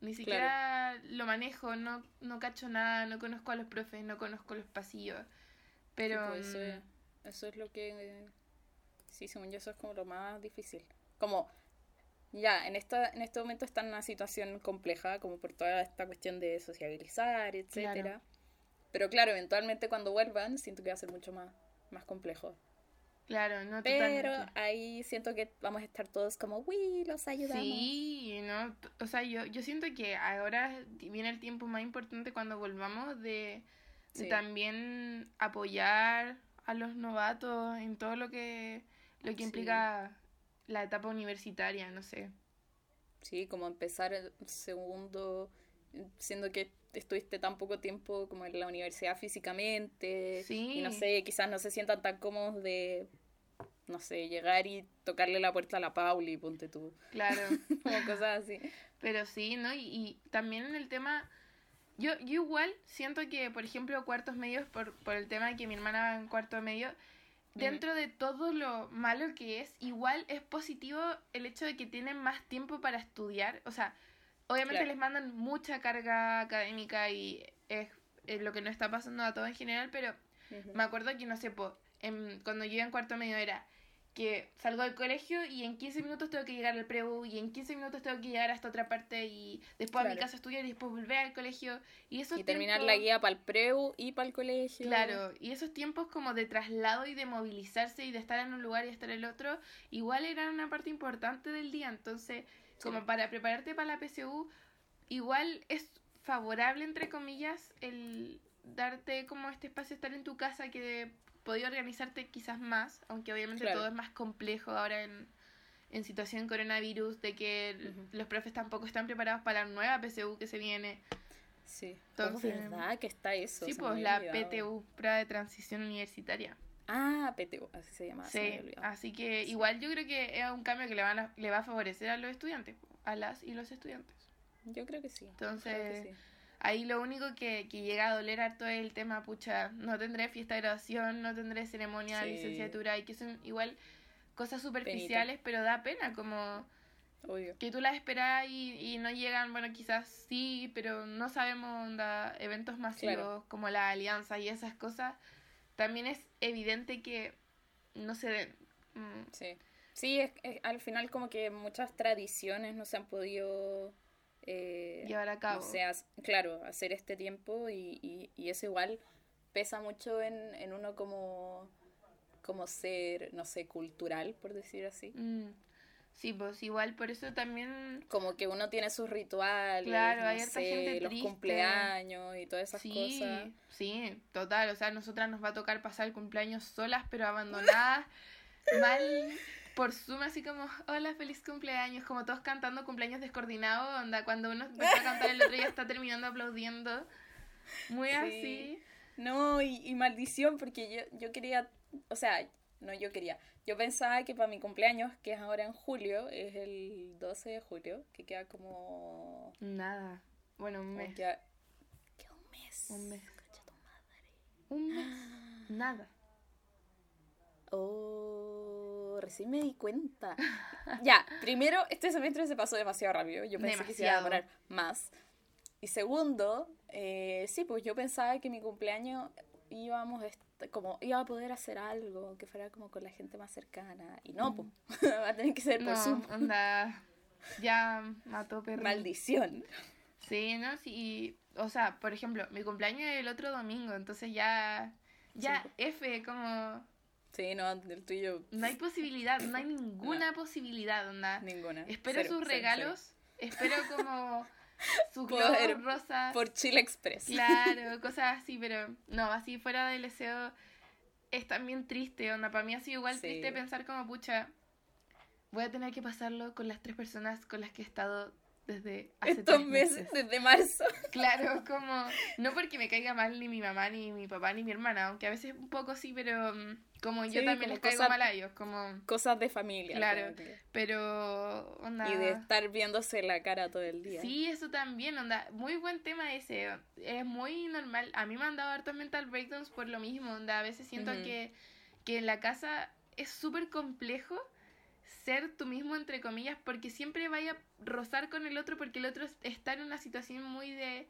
Ni siquiera lo manejo, no, no cacho nada, no conozco a los profes, no conozco los pasillos. Pero... Sí, pues, eso, es, mm, eso es lo que. eh, Sí, según yo, eso es como lo más difícil. Como. Ya, en, esta, en este momento está en una situación compleja, como por toda esta cuestión de sociabilizar, etcétera. Claro. Pero claro, eventualmente cuando vuelvan, siento que va a ser mucho más, más complejo. Claro, no Pero totalmente. ahí siento que vamos a estar todos como, uy, los ayudamos. Sí, no, o sea, yo, yo siento que ahora viene el tiempo más importante cuando volvamos de, de Sí. también apoyar a los novatos en todo lo que, lo que Sí. implica la etapa universitaria, no sé. Sí, como empezar el segundo, siendo que estuviste tan poco tiempo como en la universidad físicamente. Sí. Y no sé, quizás no se sientan tan cómodos de, no sé, llegar y tocarle la puerta a la Pauli, ponte tú. Claro. Como cosas así. Pero sí, ¿no? Y, y también en el tema, yo, yo igual siento que, por ejemplo, cuartos medios, por, por el tema de que mi hermana va en cuarto medio, dentro de todo lo malo que es, igual es positivo el hecho de que tienen más tiempo para estudiar. O sea, obviamente Claro. les mandan mucha carga académica y es, es lo que nos está pasando a todos en general, pero me acuerdo que, no sé, po, en- cuando yo iba en cuarto medio era que salgo del colegio y en 15 minutos tengo que llegar al preu y en 15 minutos tengo que llegar hasta otra parte y después a mi casa estudiar y después volver al colegio y esos Y terminar la guía para el preu y para el colegio. Claro, y esos tiempos como de traslado y de movilizarse y de estar en un lugar y estar en el otro, igual eran una parte importante del día. Entonces, como para prepararte para la PSU, igual es favorable, entre comillas, el darte como este espacio, estar en tu casa, que podía organizarte quizás más, aunque obviamente Claro. todo es más complejo ahora en, en situación coronavirus, de que los profes tampoco están preparados para la nueva PSU que se viene. Sí. Entonces- oh, ¿verdad que está eso? sí, pues la. PTU, prueba de transición universitaria. Ah, PTU, así se llama. Sí, así que Sí. igual yo creo que es un cambio que le, van a- le va a favorecer a los estudiantes, a las y los estudiantes. Yo creo que sí. Entonces, que sí. Ahí lo único que, que llega a doler harto es el tema, pucha, no tendré fiesta de graduación, no tendré ceremonia de Sí. licenciatura, y que son igual cosas superficiales, pero da pena, como Obvio. que tú las esperas y, y no llegan, bueno, quizás sí, pero no sabemos, onda, eventos masivos Claro. como la alianza y esas cosas, también es evidente que no se den. Mm, Sí, sí es, es- al final como que muchas tradiciones no se han podido eh, llevar a cabo. sé, haz- claro, hacer este tiempo y, y, y eso igual pesa mucho en, en uno como, como ser, no sé, cultural, por decir así. Mm, Sí, pues igual por eso también Como que uno tiene sus rituales, Claro, no hay sé, gente los triste. cumpleaños y todas esas sí, cosas. sí, total, o sea, a nosotras nos va a tocar pasar el cumpleaños solas pero abandonadas, mal por Zoom, así como, hola, feliz cumpleaños, como todos cantando cumpleaños descoordinados, onda, cuando uno empezó a cantar el otro ya está terminando aplaudiendo, muy Sí. así, No, y, y maldición, porque yo, yo quería, o sea, no yo quería, yo pensaba que para mi cumpleaños, que es ahora en julio, es el 12 de julio, que queda como... nada, bueno, un mes, queda, queda un mes. Un mes. Un mes, nada, Oh, recién me di cuenta. ya, primero, este semestre se pasó demasiado rápido. Yo pensé que se iba a Demasiado. demorar más. Y segundo, eh, sí, pues yo pensaba que mi cumpleaños íbamos como iba a poder hacer algo que fuera como con la gente más cercana. Y no, pues, va a tener que ser por no, Zoom. onda, ya mató perro. Maldición. Sí, ¿no? Sí, o sea, por ejemplo, mi cumpleaños es el otro domingo, entonces ya, ya Sí. F, como, Sí, no, el tuyo. no hay posibilidad, no hay ninguna posibilidad, onda. Ninguna. Espero Cero, sus cero, regalos, espero como sus globos rosas. Por Chile Express. claro, cosas así, pero no, así fuera del deseo es también triste, onda, para mí ha sido igual Sí. triste pensar como, pucha, voy a tener que pasarlo con las tres personas con las que he estado desde hace Estos tres meses, desde marzo. Claro, como, no porque me caiga mal ni mi mamá, ni mi papá, ni mi hermana, aunque a veces un poco sí, pero mm, como yo Sí, también como les caigo cosa- mal a ellos, como, Cosas de familia. Claro. que- pero, onda... Y de estar viéndose la cara todo el día. Sí, eso también, onda, muy buen tema ese, es muy normal, a mí me han dado hartos mental breakdowns por lo mismo, onda, a veces siento Ujú. que, que en la casa es súper complejo ser tú mismo, entre comillas, porque siempre vaya a rozar con el otro, porque el otro es- está en una situación muy de,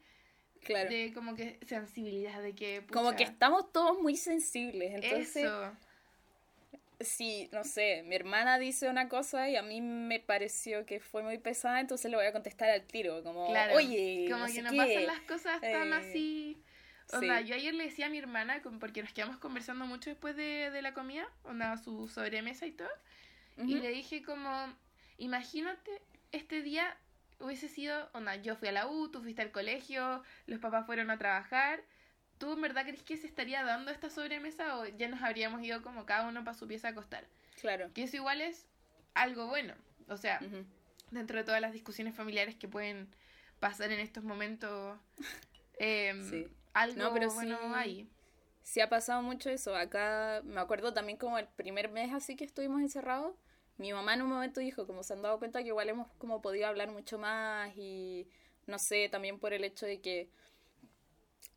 Claro. de como que sensibilidad, de que... Como que estamos todos muy sensibles. Entonces, Eso, si, no sé, mi hermana dice una cosa y a mí me pareció que fue muy pesada, entonces le voy a contestar al tiro. Como, claro, oye, como no que no qué". pasan las cosas tan Eh, así... Onda, sí. yo ayer le decía a mi hermana, porque nos quedamos conversando mucho después de, de la comida, onda, su sobremesa y todo, y Ujú. le dije como, imagínate, este día hubiese sido, onda, yo fui a la U, tú fuiste al colegio, los papás fueron a trabajar, ¿tú en verdad crees que se estaría dando esta sobremesa o ya nos habríamos ido como cada uno para su pieza a acostar? Claro. Que eso igual es algo bueno, o sea, Ujú. dentro de todas las discusiones familiares que pueden pasar en estos momentos, em, Sí. algo No, pero bueno sí- ahí. Sí ha pasado mucho eso. Acá me acuerdo también como el primer mes así que estuvimos encerrados. Mi mamá en un momento dijo, como se han dado cuenta que igual hemos como podido hablar mucho más y no sé, también por el hecho de que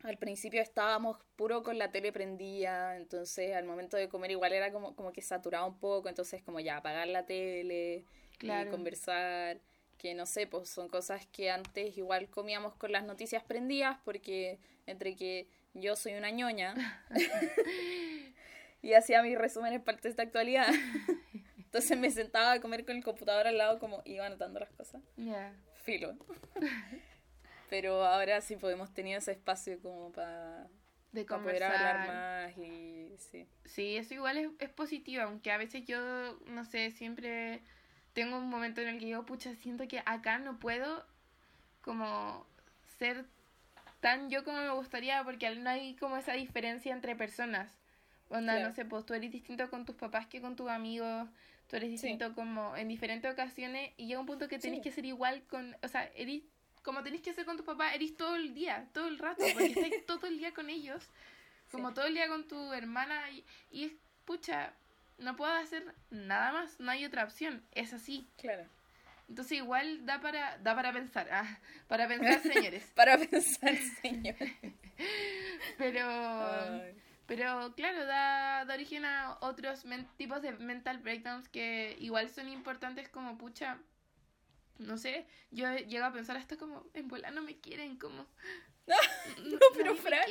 al principio estábamos puro con la tele prendida, entonces al momento de comer igual era como, como que saturaba un poco, entonces como ya apagar la tele Claro. y conversar, que no sé, pues son cosas que antes igual comíamos con las noticias prendidas porque entre que yo soy una ñoña y hacía mis resúmenes para esta actualidad. Entonces me sentaba a comer con el computador al lado como iba anotando las cosas. Ya. Filo. Pero ahora sí podemos tener ese espacio como para De poder hablar más y sí. Sí, eso igual es, es positivo, aunque a veces yo, no sé, siempre tengo un momento en el que digo, pucha, siento que acá no puedo como ser tan yo como me gustaría porque no hay como esa diferencia entre personas. Onda, Claro. no sé, pues tú eres distinto con tus papás que con tus amigos, tú eres Sí. distinto como en diferentes ocasiones y llega un punto que tenés Sí. que ser igual con, o sea, eres como tenés que ser con tus papás, eres todo el día, todo el rato, porque estás todo el día con ellos, como Sí. todo el día con tu hermana y, y es, pucha, no puedo hacer nada más, no hay otra opción, es así. Claro. Entonces igual da para, da para pensar, ah, para pensar señores, Para pensar, señor. pero... Ay. Pero claro, da, da origen a otros men- tipos de mental breakdowns que igual son importantes como pucha. No sé, yo llego a pensar hasta como, en bola no me quieren, como... No, pero Fran.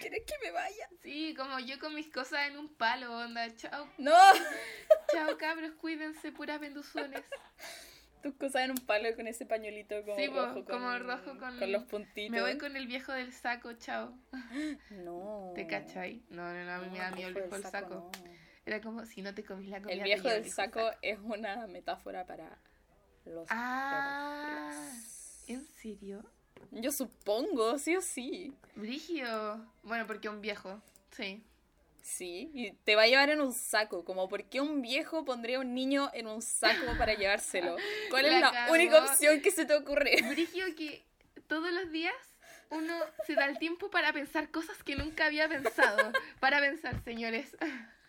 ¿Quieres que me vaya? Sí, como yo con mis cosas en un palo, onda, chao, No. chao cabros, cuídense, puras benduzones. Tus cosas en un palo con ese pañuelito como Sí, rojo. como con, rojo con- con los puntitos. Me voy con el viejo del saco, chao. No. ¿Te cachai? No, no, no, a mí me da miedo el viejo del saco. no. Era como si no te comís la comida. El viejo del saco es una metáfora para los Ah, pedófilos. ¿en serio? Yo supongo, sí o sí. Brigio. Bueno, porque un viejo. Sí. Sí, y te va a llevar en un saco. Como, ¿por qué un viejo pondría a un niño en un saco para llevárselo? ¿Cuál es La la cagó. única opción que se te ocurre? Brigio que todos los días uno se da el tiempo para pensar cosas que nunca había pensado. Para pensar, señores.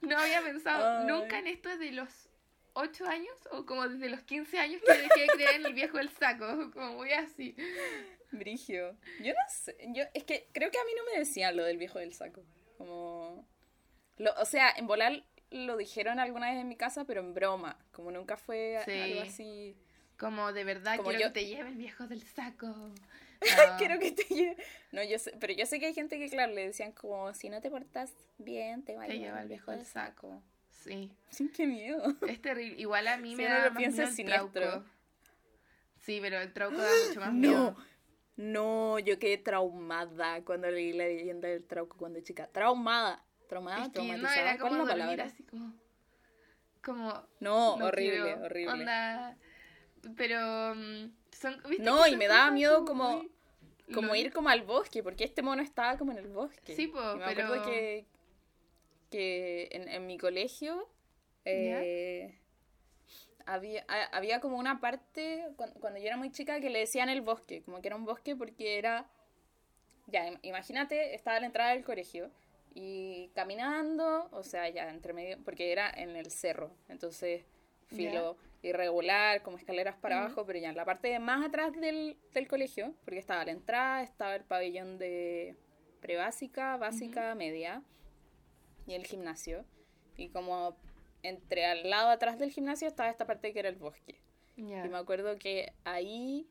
No había pensado Ay. nunca en esto desde los 8 años o como desde los 15 años que dejé de creer en el viejo del saco. Como muy así. Brigio. Yo no sé. Yo, es que creo que a mí no me decían lo del viejo del saco. Como. Lo, o sea, en volar lo dijeron alguna vez en mi casa, pero en broma. Como nunca fue Sí. algo así. Como de verdad Como quiero yo- que te lleve el viejo del saco. No. Quiero que te lleve. No, yo sé, pero yo sé que hay gente que, claro, le decían como, si no te portas bien, te va a llevar lleva el viejo del saco. Sí. Sí, qué miedo. Es terrible. Igual a mí Si me uno da lo más miedo el trauco. Sí, pero el trauco da mucho más miedo. No, no, yo quedé traumada cuando leí la leyenda del trauco cuando chica. Traumada. Traumada, Es que no, traumatizada. era ¿Cuál es la palabra? así como... Como... No, no horrible, quiero, horrible. Onda... Pero... mm, Son, ¿viste No, y me daba miedo como- muy- Como ir como al bosque, porque este mono estaba como en el bosque. Sí, po, Y me acuerdo pero- que, que en, en mi colegio eh, había, a- había como una parte cuan- cuando, yo era muy chica que le decían el bosque, como que era un bosque porque era, ya, im- imagínate, estaba a la entrada del colegio y caminando, o sea, ya entre medio, porque era en el cerro, entonces filo irregular, como escaleras para Ujú. abajo, pero ya en la parte de más atrás del, del colegio, porque estaba la entrada, estaba el pabellón de prebásica, básica, media y el gimnasio. Y como entre al lado atrás del gimnasio estaba esta parte que era el bosque. Y me acuerdo que ahí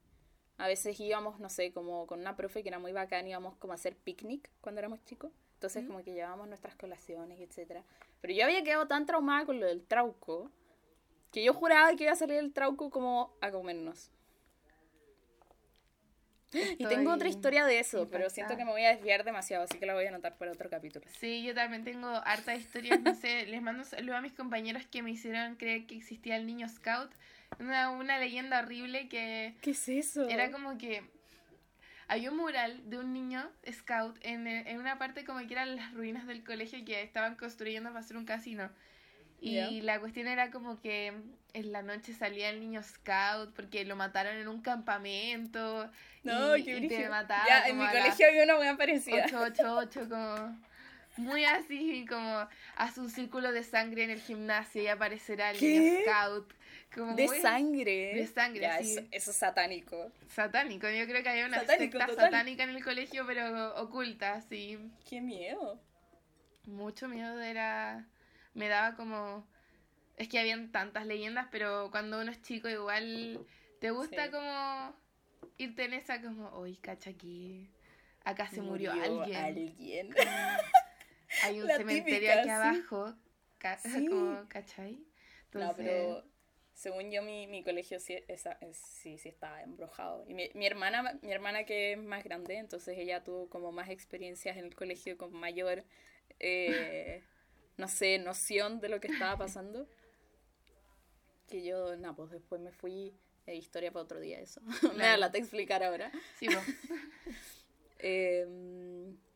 a veces íbamos, no sé, como con una profe que era muy bacán, íbamos como a hacer picnic cuando éramos chicos. Entonces como que llevábamos nuestras colaciones, etcétera. Pero yo había quedado tan traumada con lo del trauco que yo juraba que iba a salir el trauco como a comernos. Y tengo otra historia de eso, pero siento que me voy a desviar demasiado, así que la voy a anotar para otro capítulo. Sí, yo también tengo harta historias, no sé, les mando saludos a mis compañeros que me hicieron creer que existía el niño scout, una, una leyenda horrible que ¿Qué es eso? era como que había un mural de un niño scout en, en una parte como que eran las ruinas del colegio que estaban construyendo para hacer un casino. Y la cuestión era como que en la noche salía el niño scout porque lo mataron en un campamento. No, y, qué y te mataba Ya, en mi colegio había una muy parecida. 888, como muy así, como hace un círculo de sangre en el gimnasio y aparecerá el ¿Qué? niño scout. Como De muy sangre. de sangre, Ya, sí. eso, eso es satánico. satánico. Yo creo que había una Satánico, secta total. satánica en el colegio, pero oculta, así. Qué miedo. Mucho miedo era. Me daba como. Es que habían tantas leyendas, pero cuando uno es chico, igual te gusta Sí. como irte en esa, como, uy, cacha aquí. Acá se murió, alguien. alguien. Hay un La cementerio típica, aquí sí. abajo. ca- Sí. como, ¿Cachai? No, pero según yo, mi, mi colegio sí, esa, es- sí, sí estaba embrujado. Y mi, mi hermana, mi hermana que es más grande, entonces ella tuvo como más experiencias en el colegio con mayor, eh, no sé, noción de lo que estaba pasando. Que yo, no, pues después me fui, eh, historia para otro día eso. me da Claro. lata explicar ahora. Sí, po. Eh,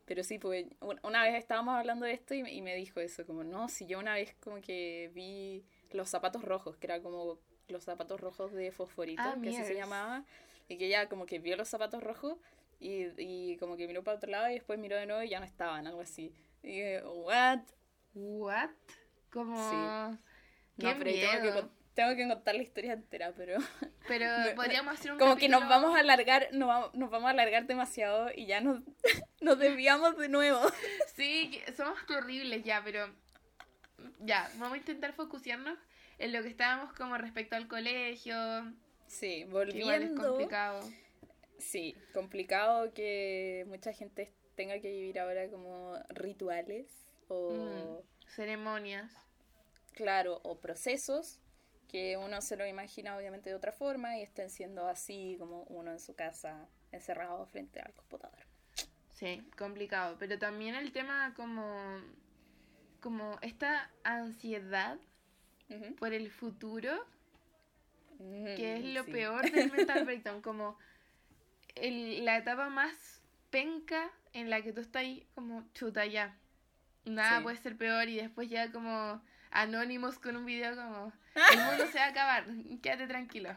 pero sí, pues un- una vez estábamos hablando de esto y, y me dijo eso, como, no, si yo una vez como que vi los zapatos rojos, que era como los zapatos rojos de fosforito, Ah, que así se llamaba, y que ella como que vio los zapatos rojos y, y como que miró para otro lado y después miró de nuevo y ya no estaban, algo así. Y dije, what? ¿What? Como. Sí. Qué no, pero tengo que, tengo que contar la historia entera, pero Pero podríamos hacer un como que nos vamos a alargar, nos vamos, nos vamos a alargar demasiado y ya nos, nos desviamos de nuevo. Sí, somos terribles ya, pero. Ya, vamos a intentar focusearnos en lo que estábamos como respecto al colegio. Sí, que igual es volviendo. complicado. Sí, complicado que mucha gente tenga que vivir ahora como rituales o, Mm. Ceremonias. claro, o procesos que uno se lo imagina obviamente de otra forma y estén siendo así como uno en su casa encerrado frente al computador. Sí, complicado. Pero también el tema como. Como esta ansiedad por el futuro, que es Mm, lo sí. peor del mental breakdown. Como el- la etapa más penca en la que tú estás ahí como chuta ya. Nada Sí. puede ser peor y después ya como anónimos con un video como el mundo se va a acabar, quédate tranquilo.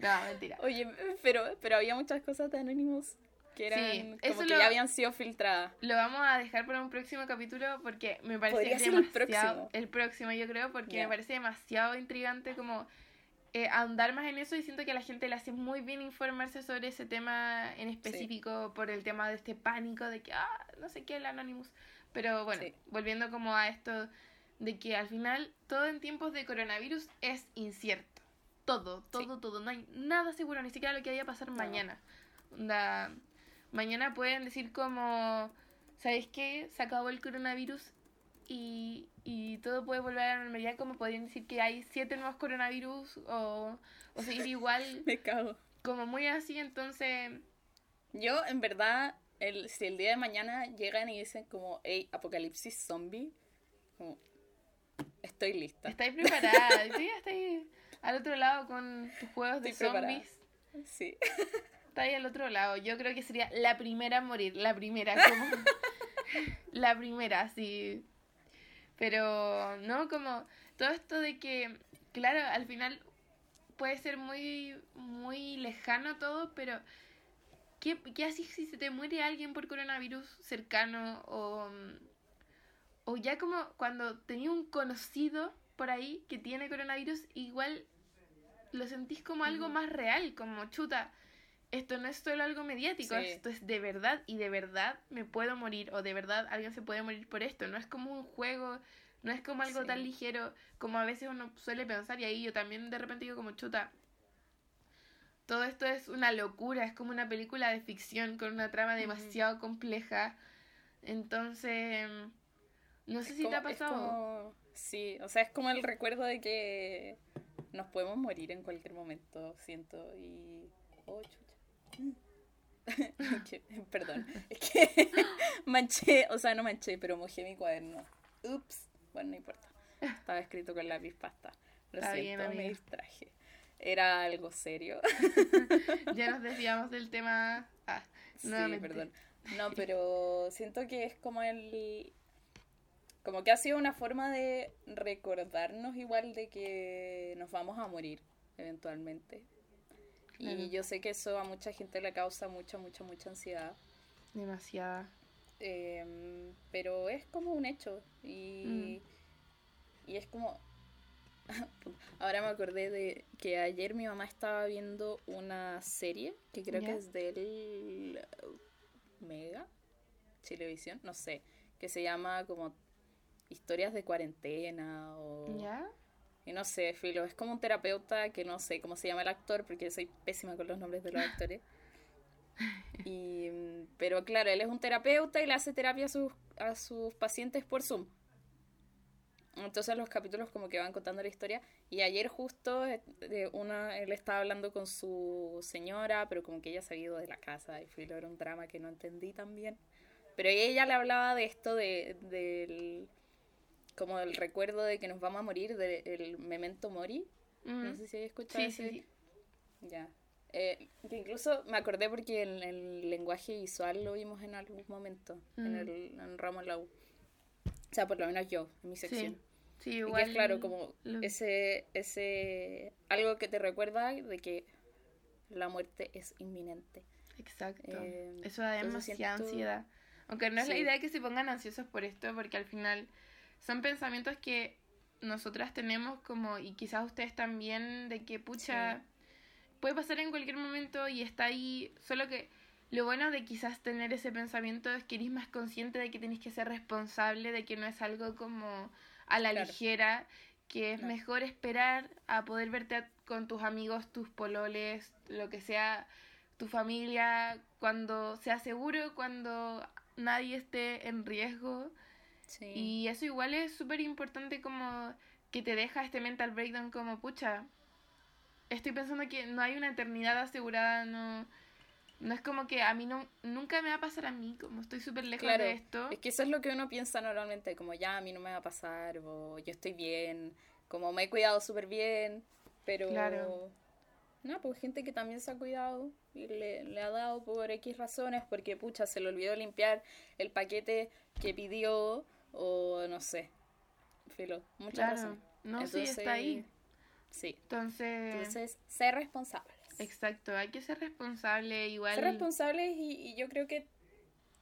No, mentira. Oye, pero, pero había muchas cosas de Anonymous que eran Sí, como eso que lo- ya habían sido filtradas. Lo vamos a dejar para un próximo capítulo porque me parece Podría ser el demasiado próximo. el próximo, yo creo, porque Ya. me parece demasiado intrigante como eh, ahondar más en eso y siento que a la gente le hace muy bien informarse sobre ese tema en específico por el tema de este pánico de que, ah, no sé qué, el Anonymous. Pero bueno, Sí. volviendo como a esto de que al final todo en tiempos de coronavirus es incierto. Todo, todo, todo. No hay nada seguro, ni siquiera lo que vaya a pasar No. mañana. Onda, mañana pueden decir como, ¿sabes qué? Se acabó el coronavirus y, y todo puede volver a la normalidad, como podrían decir que hay siete nuevos coronavirus o, o seguir igual, Me cago. como muy así, entonces, Yo, en verdad, el, si el día de mañana llegan y dicen como, hey, apocalipsis zombie, como, estoy lista. estáis preparadas, sí, estáis al otro lado con tus juegos de Estoy preparada. zombies. Sí. Está ahí al otro lado. Yo creo que sería la primera a morir. La primera, como. la primera, sí. Pero, ¿no? Como todo esto de que, claro, al final puede ser muy, muy lejano todo, pero ¿qué, qué haces si se te muere alguien por coronavirus cercano o, o ya como cuando tenía un conocido por ahí que tiene coronavirus, igual lo sentís como algo más real, como chuta. Esto no es solo algo mediático, Sí. esto es de verdad y de verdad me puedo morir o de verdad alguien se puede morir por esto. No es como un juego, no es como algo Sí. tan ligero como a veces uno suele pensar y ahí yo también de repente digo como chuta. Todo esto es una locura, es como una película de ficción con una trama demasiado compleja. Entonces, no sé Es si te ha pasado. como- sí, o sea, es como el recuerdo de que nos podemos morir en cualquier momento, siento. Y. Oh, chucha. Perdón, es que manché, o sea, no manché, pero mojé mi cuaderno. Ups, bueno, no importa. Estaba escrito con lápiz pasta. Lo Está siento, bien, me distraje. Era algo serio. Ya nos desviamos del tema. Ah, Sí, nuevamente. perdón. No, pero siento que es como el... Como que ha sido una forma de recordarnos igual de que nos vamos a morir eventualmente. Claro. Y yo sé que eso a mucha gente le causa mucha, mucha, mucha ansiedad. Demasiada. Em, pero es como un hecho. Y, y es como... Ahora me acordé de que ayer mi mamá estaba viendo una serie que creo que es del Mega, Televisión, no sé, que se llama como Historias de cuarentena o... ¿Ya? Y no sé, Filo, es como un terapeuta que no sé cómo se llama el actor porque soy pésima con los nombres de los actores. Y, pero claro, él es un terapeuta y le hace terapia a sus, a sus pacientes por Zoom. Entonces los capítulos como que van contando la historia. Y ayer justo eh, de una, él estaba hablando con su señora, pero como que ella se había ido de la casa y Filo era un drama que no entendí tan bien. Pero ella le hablaba de esto de, del como el recuerdo de que nos vamos a morir, del memento mori. No Mm. sé si habéis escuchado Sí, sí, ese- sí. ya. Eh, que incluso me acordé porque en el lenguaje visual lo vimos en algún momento, en Mm. el en ramo en la U. O sea, por lo menos yo, en mi sección. Sí, Y igual. que es claro, como lo- ese, ese, algo que te recuerda de que la muerte es inminente. Exacto. Eh, Eso da demasiada siento- ansiedad. Aunque no es la Sí. idea que se pongan ansiosos por esto, porque al final son pensamientos que nosotras tenemos como, y quizás ustedes también, de que pucha, Sí. puede pasar en cualquier momento y está ahí, solo que lo bueno de quizás tener ese pensamiento es que eres más consciente de que tenés que ser responsable, de que no es algo como a la Claro. ligera, que es No. mejor esperar a poder verte a- con tus amigos, tus pololes, lo que sea, tu familia, cuando sea seguro, cuando nadie esté en riesgo. Sí. Y eso igual es súper importante como que te deja este mental breakdown como, pucha, estoy pensando que no hay una eternidad asegurada, no, no es como que a mí no, nunca me va a pasar a mí, como estoy súper lejos Claro, de esto. Es que eso es lo que uno piensa normalmente, como ya a mí no me va a pasar, o yo estoy bien, como me he cuidado súper bien, pero... Claro. No, pues gente que también se ha cuidado y le, le ha dado por X razones, porque pucha, se le olvidó limpiar el paquete que pidió, o no sé, filo, muchas Claro, razones. no, sí, está Entonces, ahí. Sí, Entonces, entonces, ser responsables. exacto, hay que ser responsable, igual. Ser responsables y, y yo creo que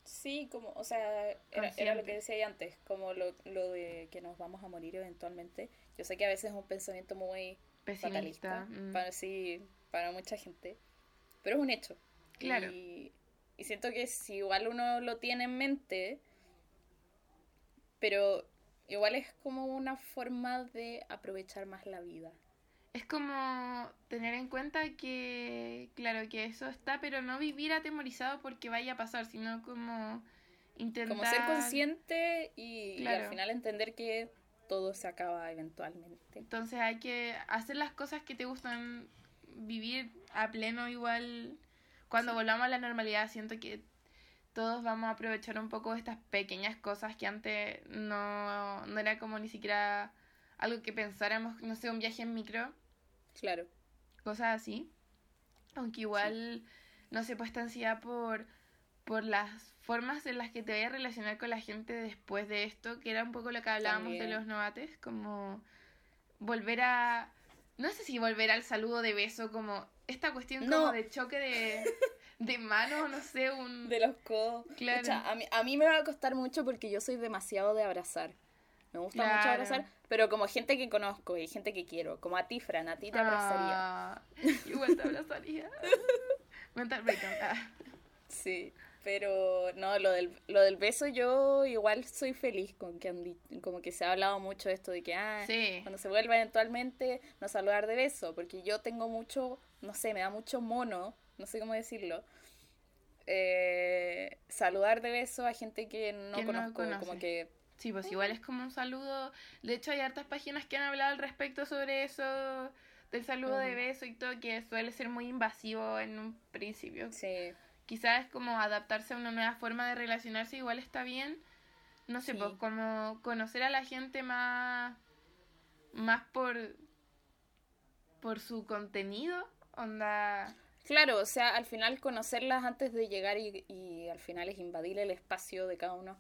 sí, como, o sea, era, era lo que decía ahí antes, como lo, lo de que nos vamos a morir eventualmente. Yo sé que a veces es un pensamiento muy pesimista. fatalista, mm. para, sí, para mucha gente, pero es un hecho. Claro. Y, y siento que si igual uno lo tiene en mente, pero igual es como una forma de aprovechar más la vida. Es como tener en cuenta que, claro, que eso está, pero no vivir atemorizado porque vaya a pasar, sino como intentar... Como ser consciente y, al final entender que todo se acaba eventualmente. Entonces hay que hacer las cosas que te gustan, vivir a pleno igual. Cuando Sí. volvamos a la normalidad, siento que todos vamos a aprovechar un poco estas pequeñas cosas que antes no, no era como ni siquiera algo que pensáramos, no sé, un viaje en micro, Claro, cosas así. Aunque igual, no sé, pues esta ansiedad por, por las formas en las que te vayas a relacionar con la gente después de esto, que era un poco lo que hablábamos de los novates, como volver a No sé si volver al saludo de beso, como esta cuestión No. como de choque de, de manos, no sé, un... De los codos. Claro. Pucha, a, mí, a mí me va a costar mucho porque yo soy demasiado de abrazar. Me gusta mucho abrazar, pero como gente que conozco y gente que quiero, como a ti, Fran, a ti te abrazaría. Ah, igual te abrazaría. Ah. Sí, pero no, lo del, lo del beso yo igual soy feliz con que han como que se ha hablado mucho de esto de que ah, Sí. cuando se vuelva eventualmente no saludar de beso, porque yo tengo mucho, no sé, me da mucho mono, no sé cómo decirlo. eh, saludar de beso a gente que no conozco, como que Sí, pues igual es como un saludo. De hecho, hay hartas páginas que han hablado al respecto sobre eso, del saludo de beso y todo, que suele ser muy invasivo en un principio. sí, Quizás es como adaptarse a una nueva forma de relacionarse, igual está bien. No sé, Sí. pues como conocer a la gente más, más por, por su contenido, onda... Claro, o sea, al final conocerlas antes de llegar y, y al final es invadir el espacio de cada uno.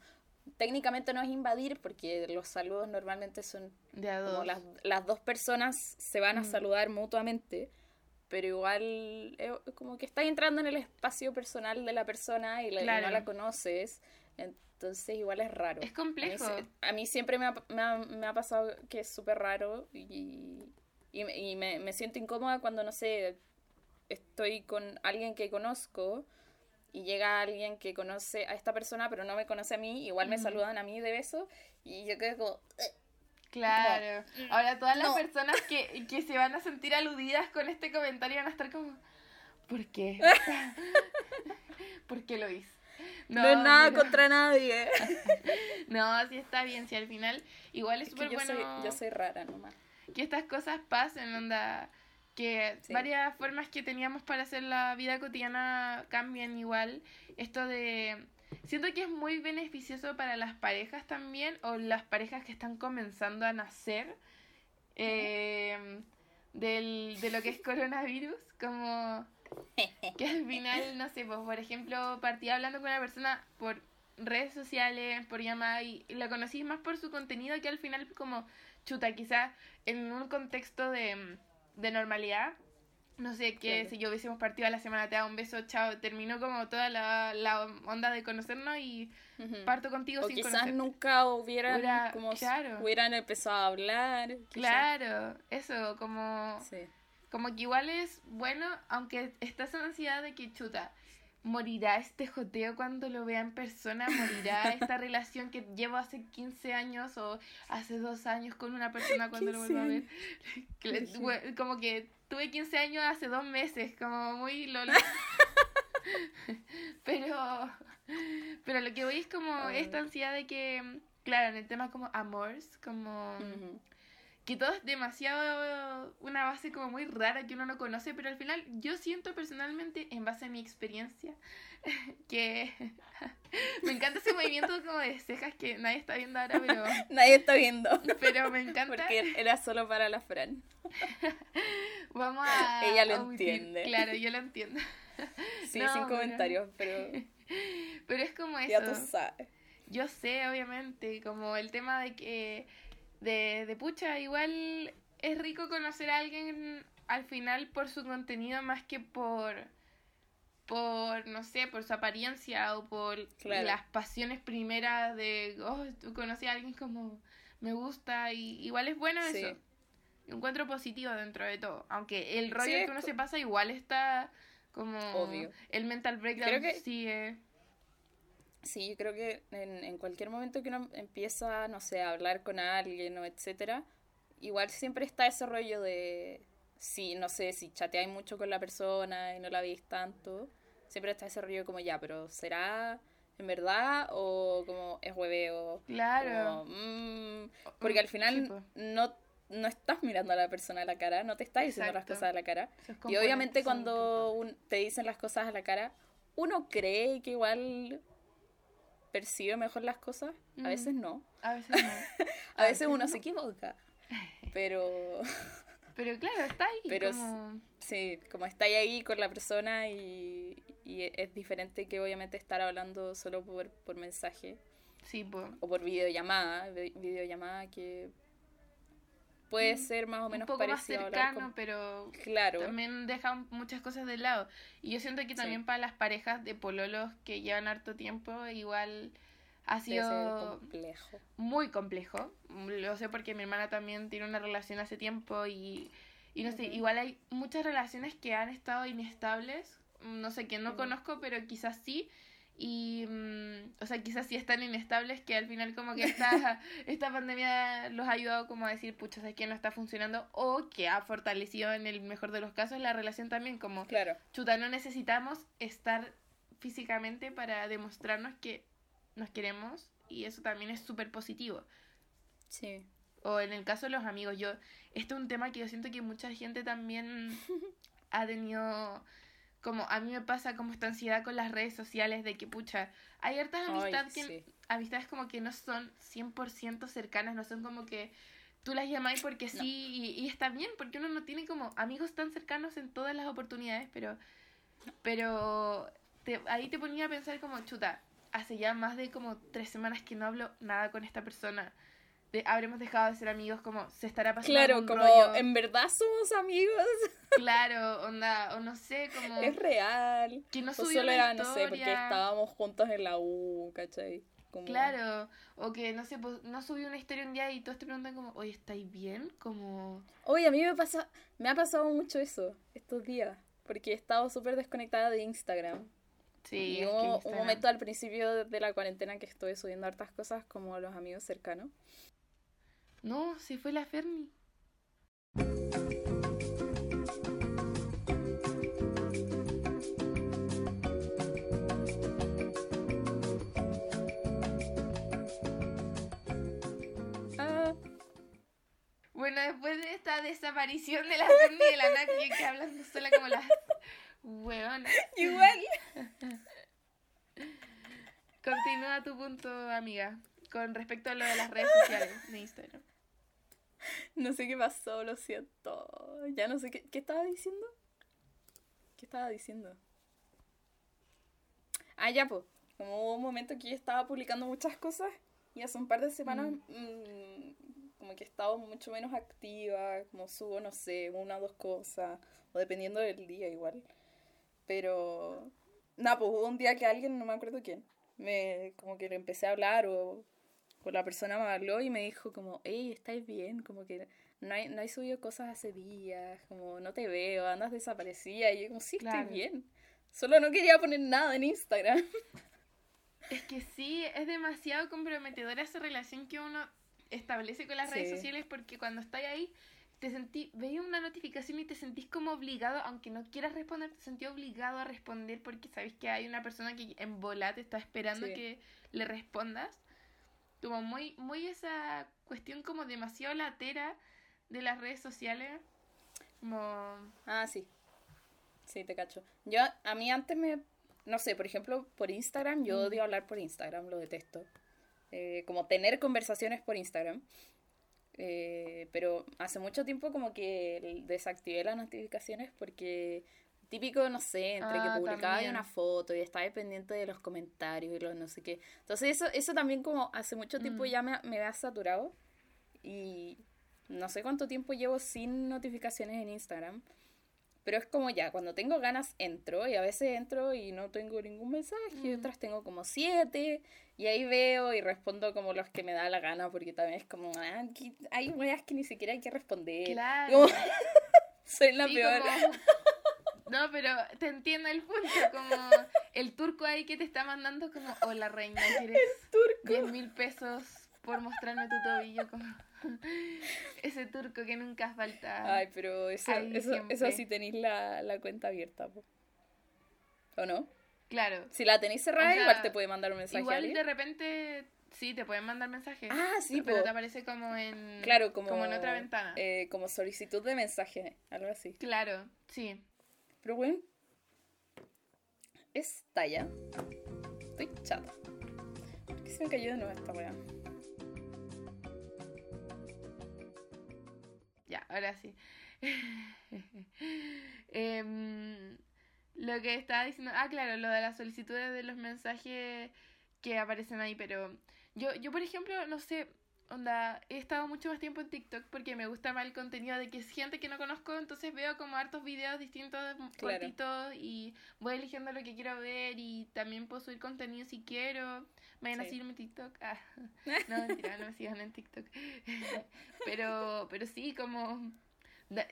Técnicamente no es invadir porque los saludos normalmente son De a como las, las dos personas se van a Mm. saludar mutuamente, pero igual eh, como que estás entrando en el espacio personal de la persona y, la- y Claro. no la conoces, entonces igual es raro. Es A mí, complejo. a mí siempre me ha, me ha- me ha pasado que es súper raro y, y, y me, me siento incómoda cuando, no sé, estoy con alguien que conozco y llega alguien que conoce a esta persona pero no me conoce a mí, igual me saludan a mí de beso y yo quedo como... Claro. Ahora todas las no. personas que, que se van a sentir aludidas con este comentario van a estar como, ¿por qué? ¿Por qué lo hice? No, es nada pero- contra nadie. No, sí está bien, si al final igual es súper bueno soy, yo soy rara nomás. que estas cosas pasen, onda, que Sí. varias formas que teníamos para hacer la vida cotidiana cambien igual. Esto de... Siento que es muy beneficioso para las parejas también, o las parejas que están comenzando a nacer eh, del, de lo que es coronavirus, como que al final, no sé, pues por ejemplo, partí hablando con una persona por redes sociales, por llamada, y, y la conocí más por su contenido que al final como, chuta, quizás en un contexto de, de normalidad, no sé, que Claro. si yo hubiésemos partido a la semana, te da un beso, chao, terminó como toda la, la onda de conocernos y parto contigo O sin quizás conocerte. nunca hubieran, Hubiera- como claro. hubieran empezado a hablar. quizás. Claro, eso, como... Sí. Como que igual es bueno, aunque está esa ansiedad de que chuta, morirá este joteo cuando lo vea en persona, morirá esta relación que llevo hace 15 años o hace dos años con una persona cuando lo 15 vuelva a ver. Que le- Como que tuve 15 años hace dos meses, como muy lol. pero, pero lo que voy es como esta ansiedad de que, claro, en el tema como amores, como Ujú. Que todo es demasiado una base como muy rara que uno no conoce, pero al final yo siento personalmente, en base a mi experiencia, que me encanta ese movimiento como de cejas que nadie está viendo ahora, pero, Nadie está viendo. pero me encanta. Porque era solo para la Fran. Vamos a... Ella lo omitir. entiende. Claro, yo lo entiendo. Sí, No, sin pero- comentarios, pero Pero es como eso. ya tú sabes. Yo sé, obviamente, como el tema de que de, de pucha, igual es rico conocer a alguien al final por su contenido más que por por no sé, por su apariencia o por Claro. las pasiones primeras de oh, tú conocí a alguien como me gusta y igual es bueno Sí. eso. Encuentro positivo dentro de todo, aunque el rollo Sí, que uno se pasa igual está como Obvio. el mental breakdown Creo que- sigue. Sí, yo creo que en, en cualquier momento que uno empieza, no sé, a hablar con alguien o etcétera, igual siempre está ese rollo de, si, no sé, si chateáis mucho con la persona y no la veis tanto, siempre está ese rollo como ya, pero ¿será en verdad o como es hueveo? Claro. Como, mm, porque al Sí, final no, no estás mirando a la persona a la cara, no te estás diciendo las cosas a la cara. Y obviamente cuando un- te dicen las cosas a la cara, uno cree que igual percibe mejor las cosas, a Mm. veces no. A veces no. A veces uno no. se equivoca. Pero Pero claro, está ahí. Pero como... sí, como estáis ahí con la persona y, y es diferente que obviamente estar hablando solo por, por mensaje Sí, po. o por videollamada, vi- videollamada que puede ser más o menos un poco más parecido hablar cercano, con- pero Claro. también deja muchas cosas de lado. Y yo siento que también para las parejas de pololos que llevan harto tiempo, igual ha sido complejo. muy complejo. Lo sé porque mi hermana también tiene una relación hace tiempo y, y no sé, igual hay muchas relaciones que han estado inestables. No sé quién no conozco, pero quizás sí. Y, mm, o sea, quizás sí están inestables que al final como que esta, esta pandemia los ha ayudado como a decir, pucha, es que no está funcionando o que ha fortalecido en el mejor de los casos la relación también como, Claro. chuta, no necesitamos estar físicamente para demostrarnos que nos queremos y eso también es súper positivo. Sí. O en el caso de los amigos, yo, esto es un tema que yo siento que mucha gente también ha tenido, como a mí me pasa como esta ansiedad con las redes sociales de que, pucha, hay hartas amistades que, sí. amistades como que no son 100% cercanas, no son como que tú las llamáis porque sí y, y está bien, porque uno no tiene como amigos tan cercanos en todas las oportunidades, pero, pero te- ahí te ponía a pensar como, chuta, hace ya más de como tres semanas que no hablo nada con esta persona. De, habremos dejado de ser amigos, como se estará pasando Claro, como rollo. en verdad somos amigos. Claro, onda, o no sé, como Es real. que no O subió solo una era, no sé, porque historia. estábamos juntos en la U, ¿cachai? Como... Claro, o que no sé, pues, no subió una historia un día y todos te preguntan como, oye, ¿estáis bien? Como, Oye, a mí me pasa, me ha pasado mucho eso estos días, porque he estado súper desconectada de Instagram. sí, y hubo un Instagram- momento al principio de la cuarentena que estuve subiendo hartas cosas como los amigos cercanos. No, se fue la Ferni. Ah, Bueno, después de esta desaparición de la Ferni de la que yo quedé hablando sola como las hueonas. igual. Continúa tu punto, amiga, con respecto a lo de las redes sociales de Instagram. No sé qué pasó, lo siento. Ya no sé qué, ¿qué estaba diciendo. ¿Qué estaba diciendo? Ah, ya, pues. Como hubo un momento que yo estaba publicando muchas cosas y hace un par de semanas mm, como que he estado mucho menos activa, como subo, no sé, una o dos cosas, o dependiendo del día igual. Pero, nada, pues hubo un día que alguien, no me acuerdo quién, me como que le empecé a hablar o, o la persona me habló y me dijo como, hey, ¿estáis bien? Como que no hay, no hay subido cosas hace días, como no te veo, andas desaparecida. Y yo como, sí, Claro. estoy bien. Solo no quería poner nada en Instagram. Es que sí, es demasiado comprometedora esa relación que uno establece con las redes sociales porque cuando estás ahí, te sentí, veis una notificación y te sentís como obligado, aunque no quieras responder, te sentís obligado a responder porque sabes que hay una persona que en bola te está esperando Sí. que le respondas. Como muy, muy esa cuestión como demasiado latera de las redes sociales. Como... Ah, sí. Sí, te cacho. Yo, a mí antes me, no sé, por ejemplo, por Instagram, yo Mm. odio hablar por Instagram, lo detesto. Eh, como tener conversaciones por Instagram. Eh, pero hace mucho tiempo como que desactivé las notificaciones porque típico, no sé, entre que Ah, publicaba también. una foto y estaba pendiente de los comentarios y los no sé qué. Entonces eso, eso también como hace mucho tiempo Mm. ya me, me ha saturado y no sé cuánto tiempo llevo sin notificaciones en Instagram. Pero es como ya, cuando tengo ganas entro y a veces entro y no tengo ningún mensaje, y Mm. otras tengo como siete y ahí veo y respondo como los que me da la gana porque también es como, ah, hay weas que ni siquiera hay que responder. Claro. Como- soy la Sí, peor. como- No, pero te entiendo el punto, como el turco ahí que te está mandando como, hola reina, ¿quieres turco. 10 mil pesos por mostrarme tu tobillo? Como ese turco que nunca falta. Ay, pero eso, eso, eso sí tenéis la, la cuenta abierta, po. ¿o no? Claro. Si la tenéis cerrada, O sea, igual te puede mandar un mensaje Igual de repente, sí, te pueden mandar mensajes. Ah, sí, pero po. te aparece como en, Claro, como, como en otra ventana. eh, como solicitud de mensaje, algo así. Claro, sí. Pero talla. Estoy chata. ¿Por qué se me cayó de nuevo esta weá? Ya, ahora sí. Em, lo que estaba diciendo, ah, claro, lo de las solicitudes de los mensajes que aparecen ahí, pero yo, yo por ejemplo, no sé, onda, he estado mucho más tiempo en TikTok porque me gusta más el contenido de que es gente que no conozco, entonces veo como hartos videos distintos, cortitos, y voy eligiendo lo que quiero ver y también puedo subir contenido si quiero. Me van a seguirme en TikTok. Ah, no, mentira, no me sigan en TikTok. pero, pero sí, como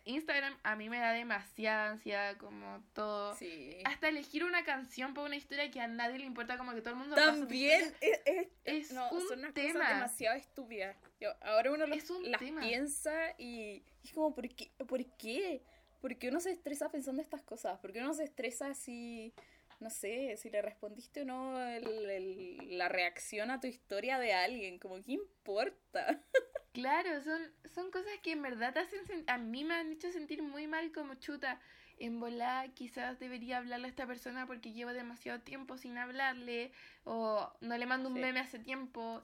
Instagram a mí me da demasiada ansiedad, como todo. Sí. Hasta elegir una canción para una historia que a nadie le importa, como que todo el mundo También es, es, es no, un son unas tema. cosas demasiado estúpidas. Yo, ahora uno los- Es un las tema. piensa y, es como, ¿por qué? ¿por qué? ¿Por qué uno se estresa pensando estas cosas? ¿Por qué uno se estresa si, no sé, si le respondiste o no el- el- la reacción a tu historia de alguien? Como, ¿qué importa? Claro, son, son cosas que en verdad te hacen a mí me han hecho sentir muy mal como chuta. En volar quizás debería hablarle a esta persona porque llevo demasiado tiempo sin hablarle o no le mando un Sí. meme hace tiempo.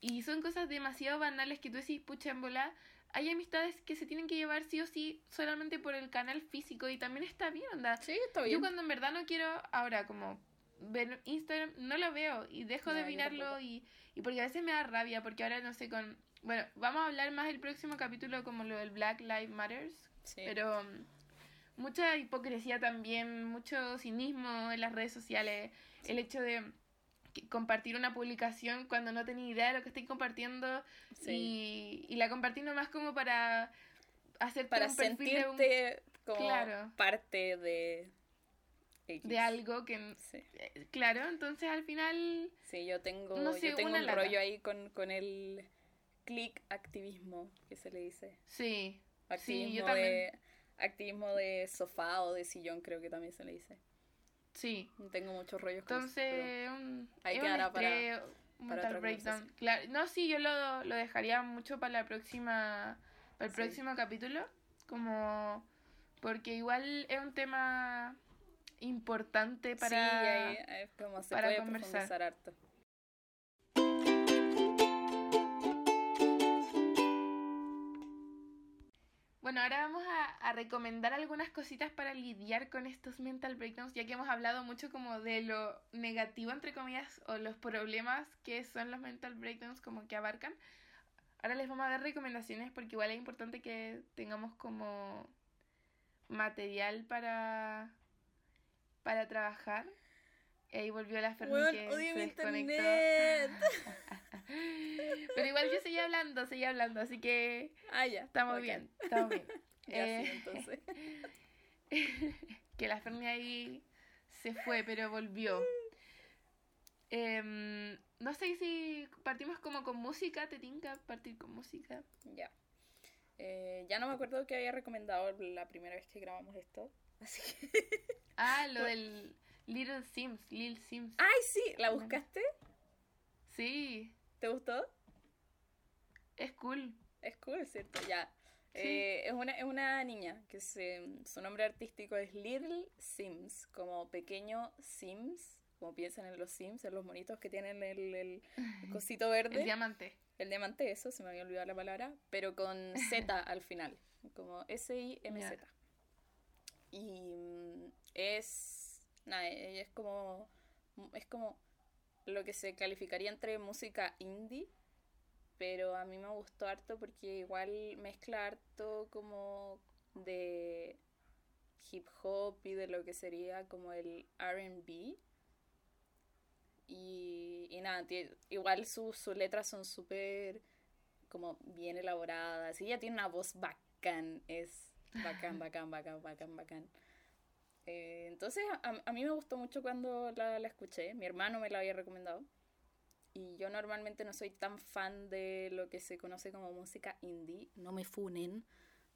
Y son cosas demasiado banales que tú decís, pucha, en volar hay amistades que se tienen que llevar sí o sí solamente por el canal físico y también está bien, onda. Sí, está Yo bien. cuando en verdad no quiero ahora como ver Instagram, no lo veo y dejo de No, yo mirarlo y, y porque a veces me da rabia, porque ahora no sé con... Bueno, vamos a hablar más el próximo capítulo como lo del Black Lives Matters, Sí. pero mm, mucha hipocresía también, mucho cinismo en las redes sociales, el hecho de compartir una publicación cuando no tenía idea de lo que estoy compartiendo Sí. y, y la compartí nomás como para hacer Para un un- sentirte como Claro. parte de... X. de algo que Sí. eh, claro entonces al final Sí, yo tengo, No sé, yo tengo un lata. rollo ahí con, con el click activismo, que se le dice. sí Activismo, Sí, yo también. de, activismo de sofá o de sillón, creo que también se le dice. Sí Tengo muchos rollos con eso, entonces un, Ahí es un quedará para- un para breakdown claro no sí yo lo, lo dejaría mucho para la próxima para el Sí. próximo capítulo como porque igual es un tema importante para Sí, ahí, ahí como se para puede conversar. profundizar harto. Bueno, ahora vamos a, recomendar algunas cositas para lidiar con estos mental breakdowns, ya que hemos hablado mucho como de lo negativo, entre comillas, o los problemas que son los mental breakdowns como que abarcan. Ahora les vamos a dar recomendaciones porque igual es importante que tengamos como material para, para trabajar. Y ahí volvió la Fermi Weón, que odio se mi desconectó. internet. Pero igual yo seguía hablando, seguía hablando, así que Ah, ya. estamos bien, estamos bien. Ya Eh, sí, entonces. que la Fermi ahí se fue, pero volvió. Em, no sé si partimos como con música, te tinca partir con música. Ya. Eh, ya no me acuerdo que había recomendado la primera vez que grabamos esto. Así que. Ah, lo del Little Sims, Lil Sims. ¡Ay, sí! ¿La buscaste? Sí, ¿Te gustó? es cool. Es cool, ¿cierto? Ya. Sí. Eh, es, una, es una niña que se, su nombre artístico es Little Sims, como pequeño Sims, como piensan en los Sims, en los monitos que tienen el, el cosito verde. El diamante. El diamante, eso, se me había olvidado la palabra, pero con Z al final, como S-I-M-Z. Y mm, es, nada, ella es como, es como lo que se calificaría entre música indie, pero a mí me gustó harto porque igual mezcla harto como de hip hop y de lo que sería como el RB. Y, y nada, igual sus sus letras son súper como bien elaboradas. Y ella tiene una voz bacán, es bacán, bacán, bacán, bacán, bacán. Eh, entonces a, a mí me gustó mucho cuando la, la escuché. Mi hermano me la había recomendado. Y yo normalmente no soy tan fan de lo que se conoce como música indie. No me funen.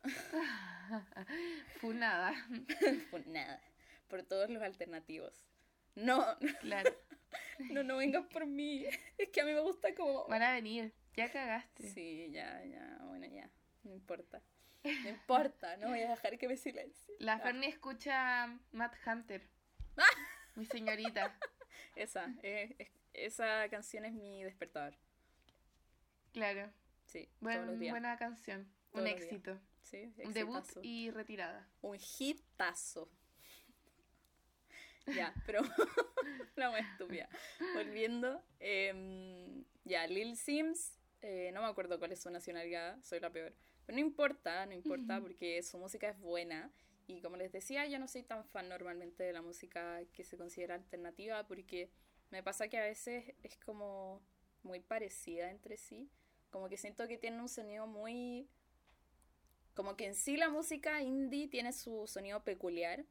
Funada. Por nada. Por todos los alternativos. No, Claro. no, no vengas por mí. Es que a mí me gusta como... Van a venir. Ya cagaste. Sí, ya, ya, bueno, ya. No importa. No importa, no voy a dejar que me silencie. La Ah, Ferni escucha Matt Hunter. Mi señorita. Esa, eh, es- esa canción es mi despertador. Claro. Sí, Buen- todos los días. buena canción. Todos un los días. éxito. Sí, Un debut exitazo. y retirada. Un hitazo. Ya, pero la más estúpida. Volviendo, em, ya, Lil Sims eh, no me acuerdo cuál es su nacionalidad, soy la peor. Pero no importa, no importa, porque su música es buena. Y como les decía, yo no soy tan fan normalmente de la música que se considera alternativa, porque me pasa que a veces es como muy parecida entre sí. Como que siento que tiene un sonido muy... Como que en sí la música indie tiene su sonido peculiar,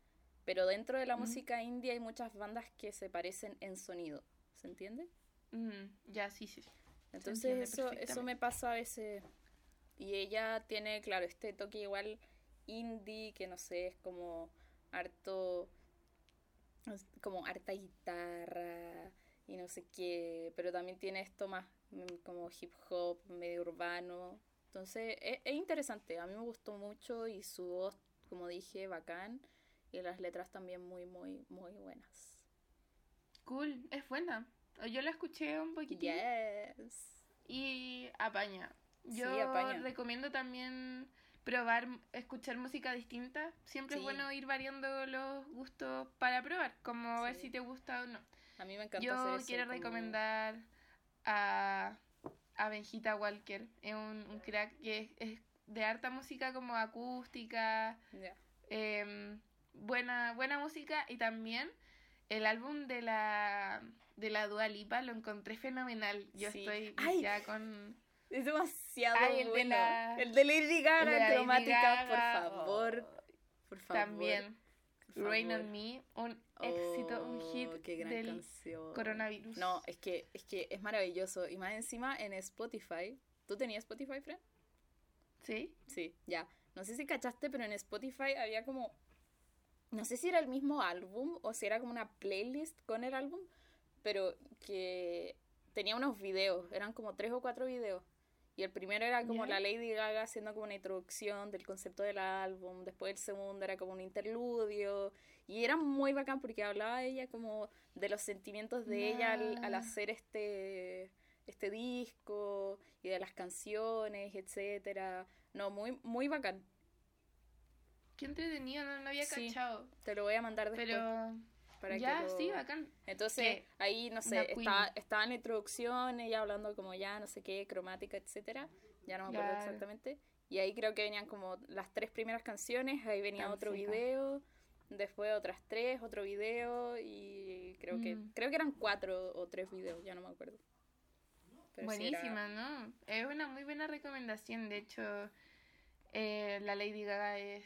pero dentro de la música indie hay muchas bandas que se parecen en sonido. ¿Se entiende? Ya, sí, sí. Entonces eso, eso me pasa a veces. Y ella tiene, claro, este toque igual indie, que no sé, es como harto, como harta guitarra y no sé qué, pero también tiene esto más mm, como hip hop, medio urbano. Entonces es, es interesante, a mí me gustó mucho y su voz, como dije, bacán. Y las letras también muy, muy, muy buenas. Cool, es buena. Yo la escuché un poquitín. Yes. Y apaña. Yo Sí, recomiendo también probar, escuchar música distinta. Siempre es bueno ir variando los gustos para probar, como ver Sí. si te gusta o no. A mí me encanta Yo hacer eso, quiero como- recomendar a, a Benjita Walker. Es un, un crack que es, es de harta música como acústica, Ya. em, buena, buena música y también el álbum de la de la Dua Lipa lo encontré fenomenal. Yo estoy Ay, viciada con Es demasiado Ay, el de bueno. la- El de Lady Gaga, Lady cromática, Gaga, por favor. oh, Por favor. también por Rain favor. on Me, un éxito, un Oh, hit qué gran del canción. coronavirus. No, es que, es que es maravilloso. Y más encima en Spotify. ¿Tú tenías Spotify, Fred? ¿Sí? Sí, ya. No sé si cachaste, pero en Spotify había como. No sé si era el mismo álbum o si era como una playlist con el álbum, pero que tenía unos videos, eran como tres o cuatro videos. Y el primero era como la Lady Gaga haciendo como una introducción del concepto del álbum, después el segundo era como un interludio, y era muy bacán porque hablaba ella como de los sentimientos de ella al, al hacer este, este disco, y de las canciones, etcétera. No, muy, muy bacán. Qué entretenido, no, no había Sí. cachado. Te lo voy a mandar después. Pero para ya, que lo- sí, bacán. Entonces, que ahí, no sé, queen. estaba, en la introducción, ella hablando como ya, no sé qué, cromática, etcétera. Ya no me acuerdo Claro. exactamente. Y ahí creo que venían como las tres primeras canciones, ahí venía Tan otro seca. video, después otras tres, otro video, y creo que Mm. creo que eran cuatro o tres videos, ya no me acuerdo. Pero sí era- Buenísima, ¿no? Es una muy buena recomendación. De hecho, eh, la Lady Gaga es,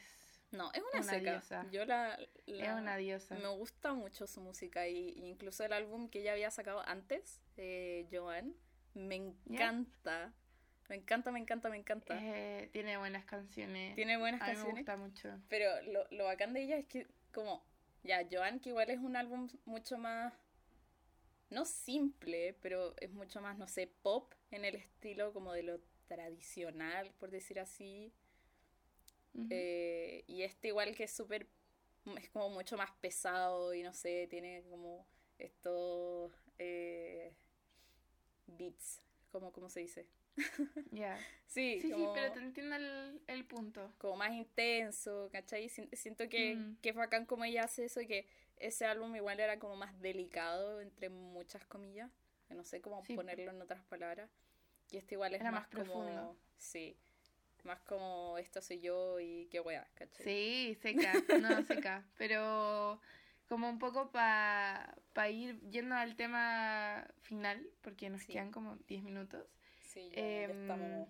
No, es una, una seca. diosa. Yo la, es una diosa. Me gusta mucho su música y, y incluso el álbum que ella había sacado antes, eh, Joan, me encanta. Me encanta, me encanta, me encanta. Eh, tiene buenas canciones. Tiene buenas A mí me canciones. gusta mucho. Pero lo, lo bacán de ella es que, como, ya, Joan, que igual es un álbum mucho más, no simple, pero es mucho más, no sé, pop en el estilo como de lo tradicional, por decir así. Ujú. Eh, y este igual que es súper, es como mucho más pesado y no sé, tiene como estos eh, beats, como, ¿cómo se dice? Ya. Sí, Sí, sí, como, pero te entiendo el, el punto. como más intenso, ¿cachai? Sien- Siento que, Mm. que es bacán como ella hace eso y que ese álbum igual era como más delicado, entre muchas comillas, no sé cómo Sí. ponerlo en otras palabras. Y este igual es Era más, más profundo. como, sí, más como esto soy yo y qué weá, ¿cachai? Sí, seca, no seca, pero como un poco para ir yendo al tema final, porque nos Sí. quedan como 10 minutos. Sí, ya, ya Em, estamos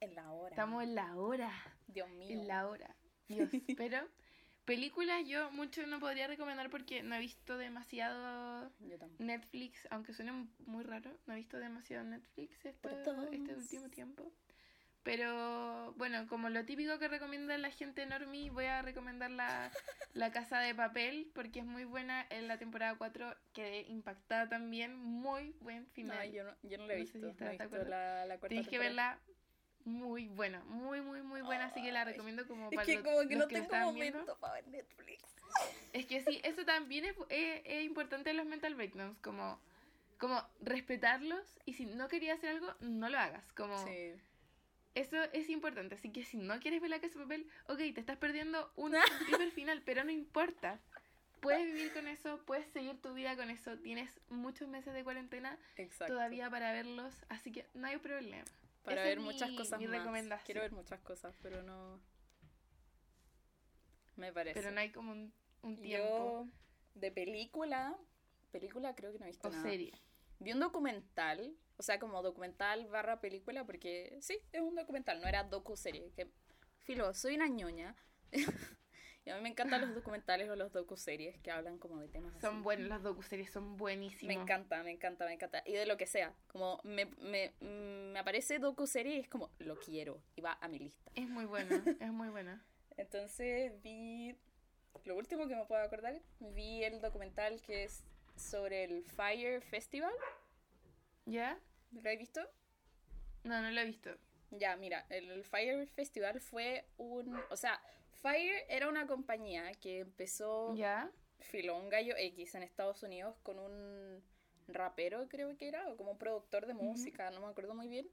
en la hora. Estamos en la hora, Dios mío. en la hora, Dios. Pero películas yo mucho no podría recomendar porque no he visto demasiado. Netflix, aunque suene muy raro, no he visto demasiado Netflix este dos. último tiempo. Pero bueno, como lo típico que recomienda la gente normie, voy a recomendar la, la Casa de Papel porque es muy buena en la temporada 4, quedé impactada también, muy buen No, final. yo no, yo no la he No si visto. estás no he visto la, la cuarta Tienes que verla muy buena, muy muy muy buena, así que la recomiendo como Es para que lo- como que no que tengo estaban viendo. momento para ver Netflix. Es que sí, eso también es, es- es importante en los mental breakdowns, como, como respetarlos y si no querías hacer algo, no lo hagas. Como Sí. Eso es importante. Así que si no quieres ver la casa de papel, ok, te estás perdiendo un primer final, pero no importa. puedes vivir con eso, puedes seguir tu vida con eso. Tienes muchos meses de cuarentena Exacto. todavía para verlos, así que no hay problema. Para Esa ver muchas mi- cosas mi más. Quiero ver muchas cosas, pero no. Me parece. Pero no hay como un, un tiempo Yo, de película, película creo que no he visto o nada. serie. Vi un documental, o sea, como documental barra película, porque sí, es un documental, no era docu-serie. Que, filo, soy una ñoña. y a mí me encantan los documentales o los docu-series que hablan como de temas Son así. buenos, las docuseries son Me buenísimas. encanta, me encanta, me encanta. Y de lo que sea. Como me, me, me aparece docu-serie y es como, lo quiero. Y va a mi lista. Es muy buena, es muy buena. Entonces vi, lo último que me puedo acordar, vi el documental que es sobre el Fire Festival. ¿Ya? ¿Lo has visto? No, no lo he visto. Ya, mira, el, Fire Festival fue un... O sea, Fire era una compañía que empezó, ¿Ya? filo, un gallo X en Estados Unidos con un rapero, creo que era, o como un productor de música, no me acuerdo muy bien.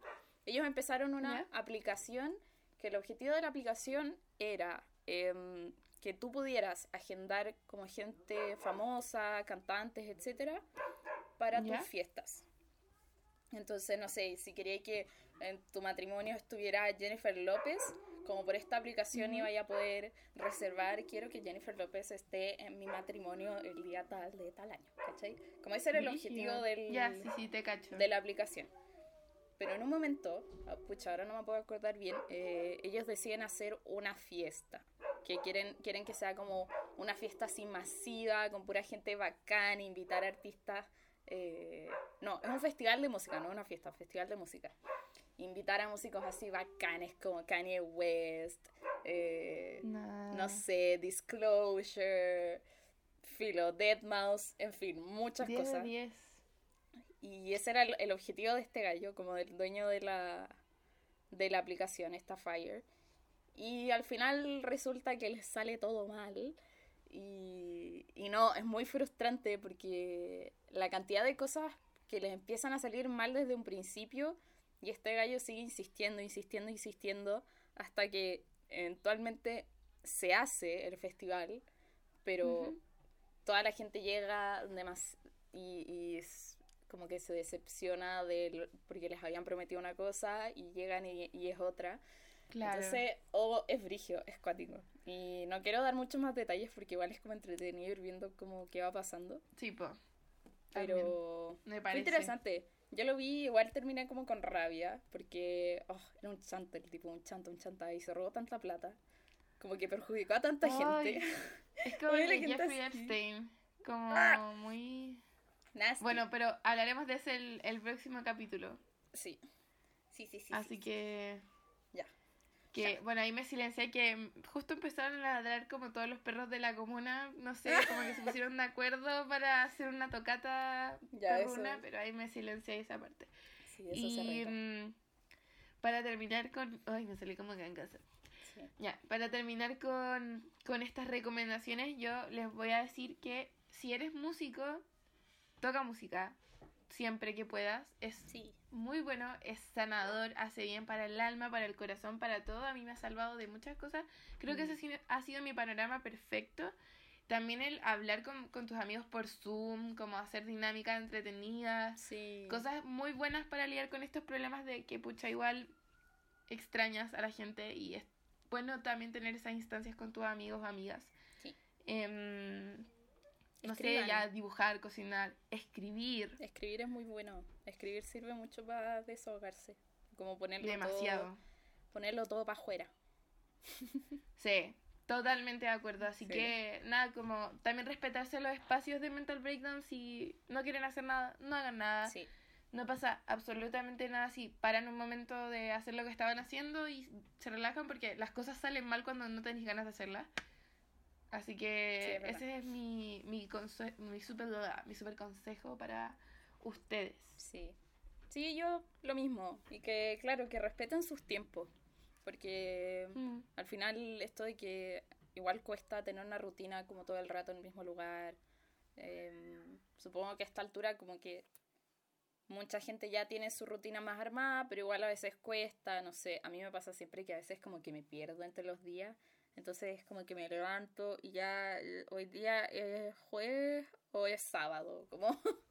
Ellos empezaron una Ya. aplicación que el objetivo de la aplicación era em, que tú pudieras agendar como gente famosa, cantantes, etcétera, para Ya. tus fiestas. Entonces, no sé, si quería que en tu matrimonio estuviera Jennifer López, como por esta aplicación iba a poder reservar, quiero que Jennifer López esté en mi matrimonio el día tal de tal año, ¿cachai? Como ese era el objetivo del, Ya, sí, sí, te cacho. de la aplicación. Pero en un momento, ah, pucha, ahora no me puedo acordar bien, eh, ellos deciden hacer una fiesta. Que quieren, quieren que sea como una fiesta así masiva, con pura gente bacán, invitar artistas. Eh, no, es un festival de música, no una fiesta, festival de música. Invitar a músicos así bacanes como Kanye West, eh, Nah. no sé, Disclosure, Filo, Deadmau5, en fin, muchas 10 de cosas. 10. Y ese era el, el objetivo de este gallo, como del dueño de la, de la aplicación, esta Fire. Y al final resulta que les sale todo mal. Y, y no, es muy frustrante porque la cantidad de cosas que les empiezan a salir mal desde un principio y este gallo sigue insistiendo, insistiendo, insistiendo hasta que eventualmente se hace el festival, pero Ujú. toda la gente llega y, y es como que se decepciona de lo- porque les habían prometido una cosa y llegan y, y es otra. Claro. Entonces, o es brigio, es cuático. Y no quiero dar muchos más detalles porque igual es como entretenido ir viendo como qué va pasando. Sí. También. Pero Me fue parece. interesante. Yo lo vi, igual terminé como con rabia porque oh, era un chanta, el tipo, un chanta, un chanta y se robó tanta plata. Como que perjudicó a tanta Ay, gente. Es como gente Jeffrey. Epstein. Como Ah. muy... Nasty. Bueno, pero hablaremos de ese el, el próximo capítulo. sí. Sí, sí, sí. Así sí. que... Ya. Que, Ya. bueno, ahí me silencié que mm, justo empezaron a ladrar como todos los perros de la comuna. No sé, como que se pusieron de acuerdo para hacer una tocata Ya, perruna, eso- pero ahí me silencié esa parte. Sí, eso se y arregla. mm, para terminar con... Ay, me salí como casa. Sí. Ya, para terminar con, con estas recomendaciones, yo les voy a decir que si eres músico, toca música siempre que puedas. Es Sí. muy bueno, es sanador, hace bien para el alma, para el corazón, para todo. A mí me ha salvado de muchas cosas. Creo que Mm. ese ha sido- mi panorama perfecto. También el hablar con, con tus amigos por Zoom, como hacer dinámicas entretenidas, Sí. cosas muy buenas para lidiar con estos problemas de que, pucha, igual extrañas a la gente y es bueno también tener esas instancias con tus amigos o amigas. Sí. Em, no Escriban. sé, ya dibujar, cocinar, escribir. Escribir es muy bueno. Escribir sirve mucho para desahogarse. Como ponerlo Demasiado. todo, ponerlo todo para afuera. Sí, totalmente de acuerdo. Así Sí. que nada, como también respetarse los espacios de mental breakdown. Si no quieren hacer nada, no hagan nada. Sí. No pasa absolutamente nada si paran un momento de hacer lo que estaban haciendo y se relajan porque las cosas salen mal cuando no tenéis ganas de hacerlas. Así Sí, que es ese es mi, mi, conse- mi, super, mi super consejo para ustedes. Sí. Sí, yo lo mismo. Y que, claro, que respeten sus tiempos. Porque Mm, al final esto de que igual cuesta tener una rutina como todo el rato en el mismo lugar. em, supongo que a esta altura como que mucha gente ya tiene su rutina más armada, pero igual a veces cuesta, no sé, a mí me pasa siempre que a veces como que me pierdo entre los días. Entonces como que me levanto y ya eh, hoy día es jueves o es sábado, como...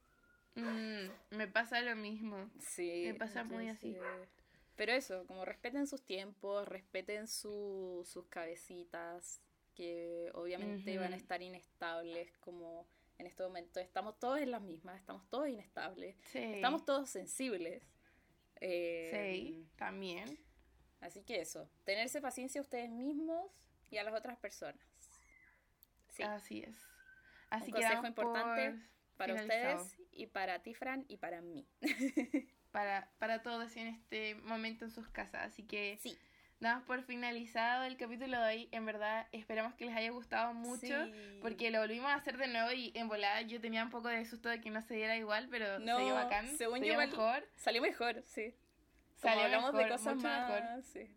Mm, me pasa lo mismo. Sí. Me pasa muy así. Pero eso, como respeten sus tiempos, respeten su- sus cabecitas, que obviamente van a estar inestables como en este momento. Estamos todos en las mismas, estamos todos inestables, Sí. estamos todos sensibles. Eh, Sí, también. Así que eso, tenerse paciencia ustedes mismos y a las otras personas. Sí, Así es. Así Un que consejo importante por para ustedes y para ti, Fran, y para mí. Para, para todos en este momento en sus casas. Así que Sí. damos por finalizado el capítulo de hoy. En verdad, esperamos que les haya gustado mucho. Sí. Porque lo volvimos a hacer de nuevo y en volada yo tenía un poco de susto de que no se diera igual, pero No, se dio bacán, según se yo dio mejor, Salió mejor, sí. Como Salió hablamos de mejor, cosas mucho más, mejor. sí,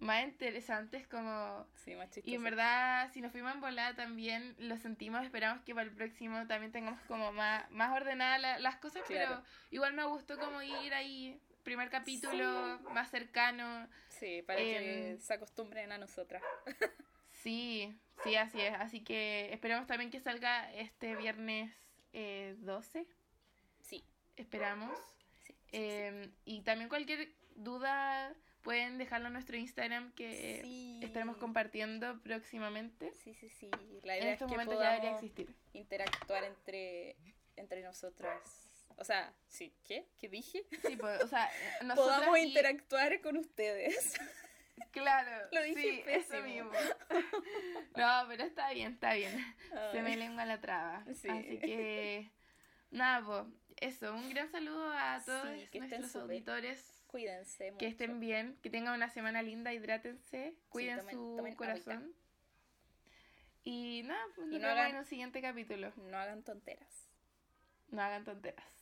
más interesantes como... sí, más chistosas. Y en verdad, si nos fuimos en volada también lo sentimos, esperamos que para el próximo también tengamos como más, más ordenadas la- las cosas, Claro. pero igual me gustó como ir ahí, primer capítulo, más cercano. Sí, para que Em, se acostumbren a nosotras. Sí, sí, así es. Así que esperamos también que salga este viernes eh, 12, Sí, esperamos. sí. sí, sí. Eh, y también cualquier duda pueden dejarlo en nuestro Instagram que Sí. estaremos compartiendo próximamente. Sí, sí, sí. La En es estos que momentos ya debería existir. interactuar entre, entre nosotras. O sea, sí, ¿qué? ¿Qué dije? Sí, pues, o sea, nosotras Podamos y- interactuar con ustedes. Claro, Lo dije sí, eso mismo. No, pero está bien, está bien. Se me lengua la traba. Sí. Así que, nada, pues, eso. Un gran saludo a todos Sí, nuestros auditores. Cuídense mucho. Que estén bien, que tengan una semana linda, hidrátense, cuiden tomen- su tomen corazón. Y nada, pues Y no vemos hagan- en un siguiente capítulo. No hagan tonteras. No hagan tonteras.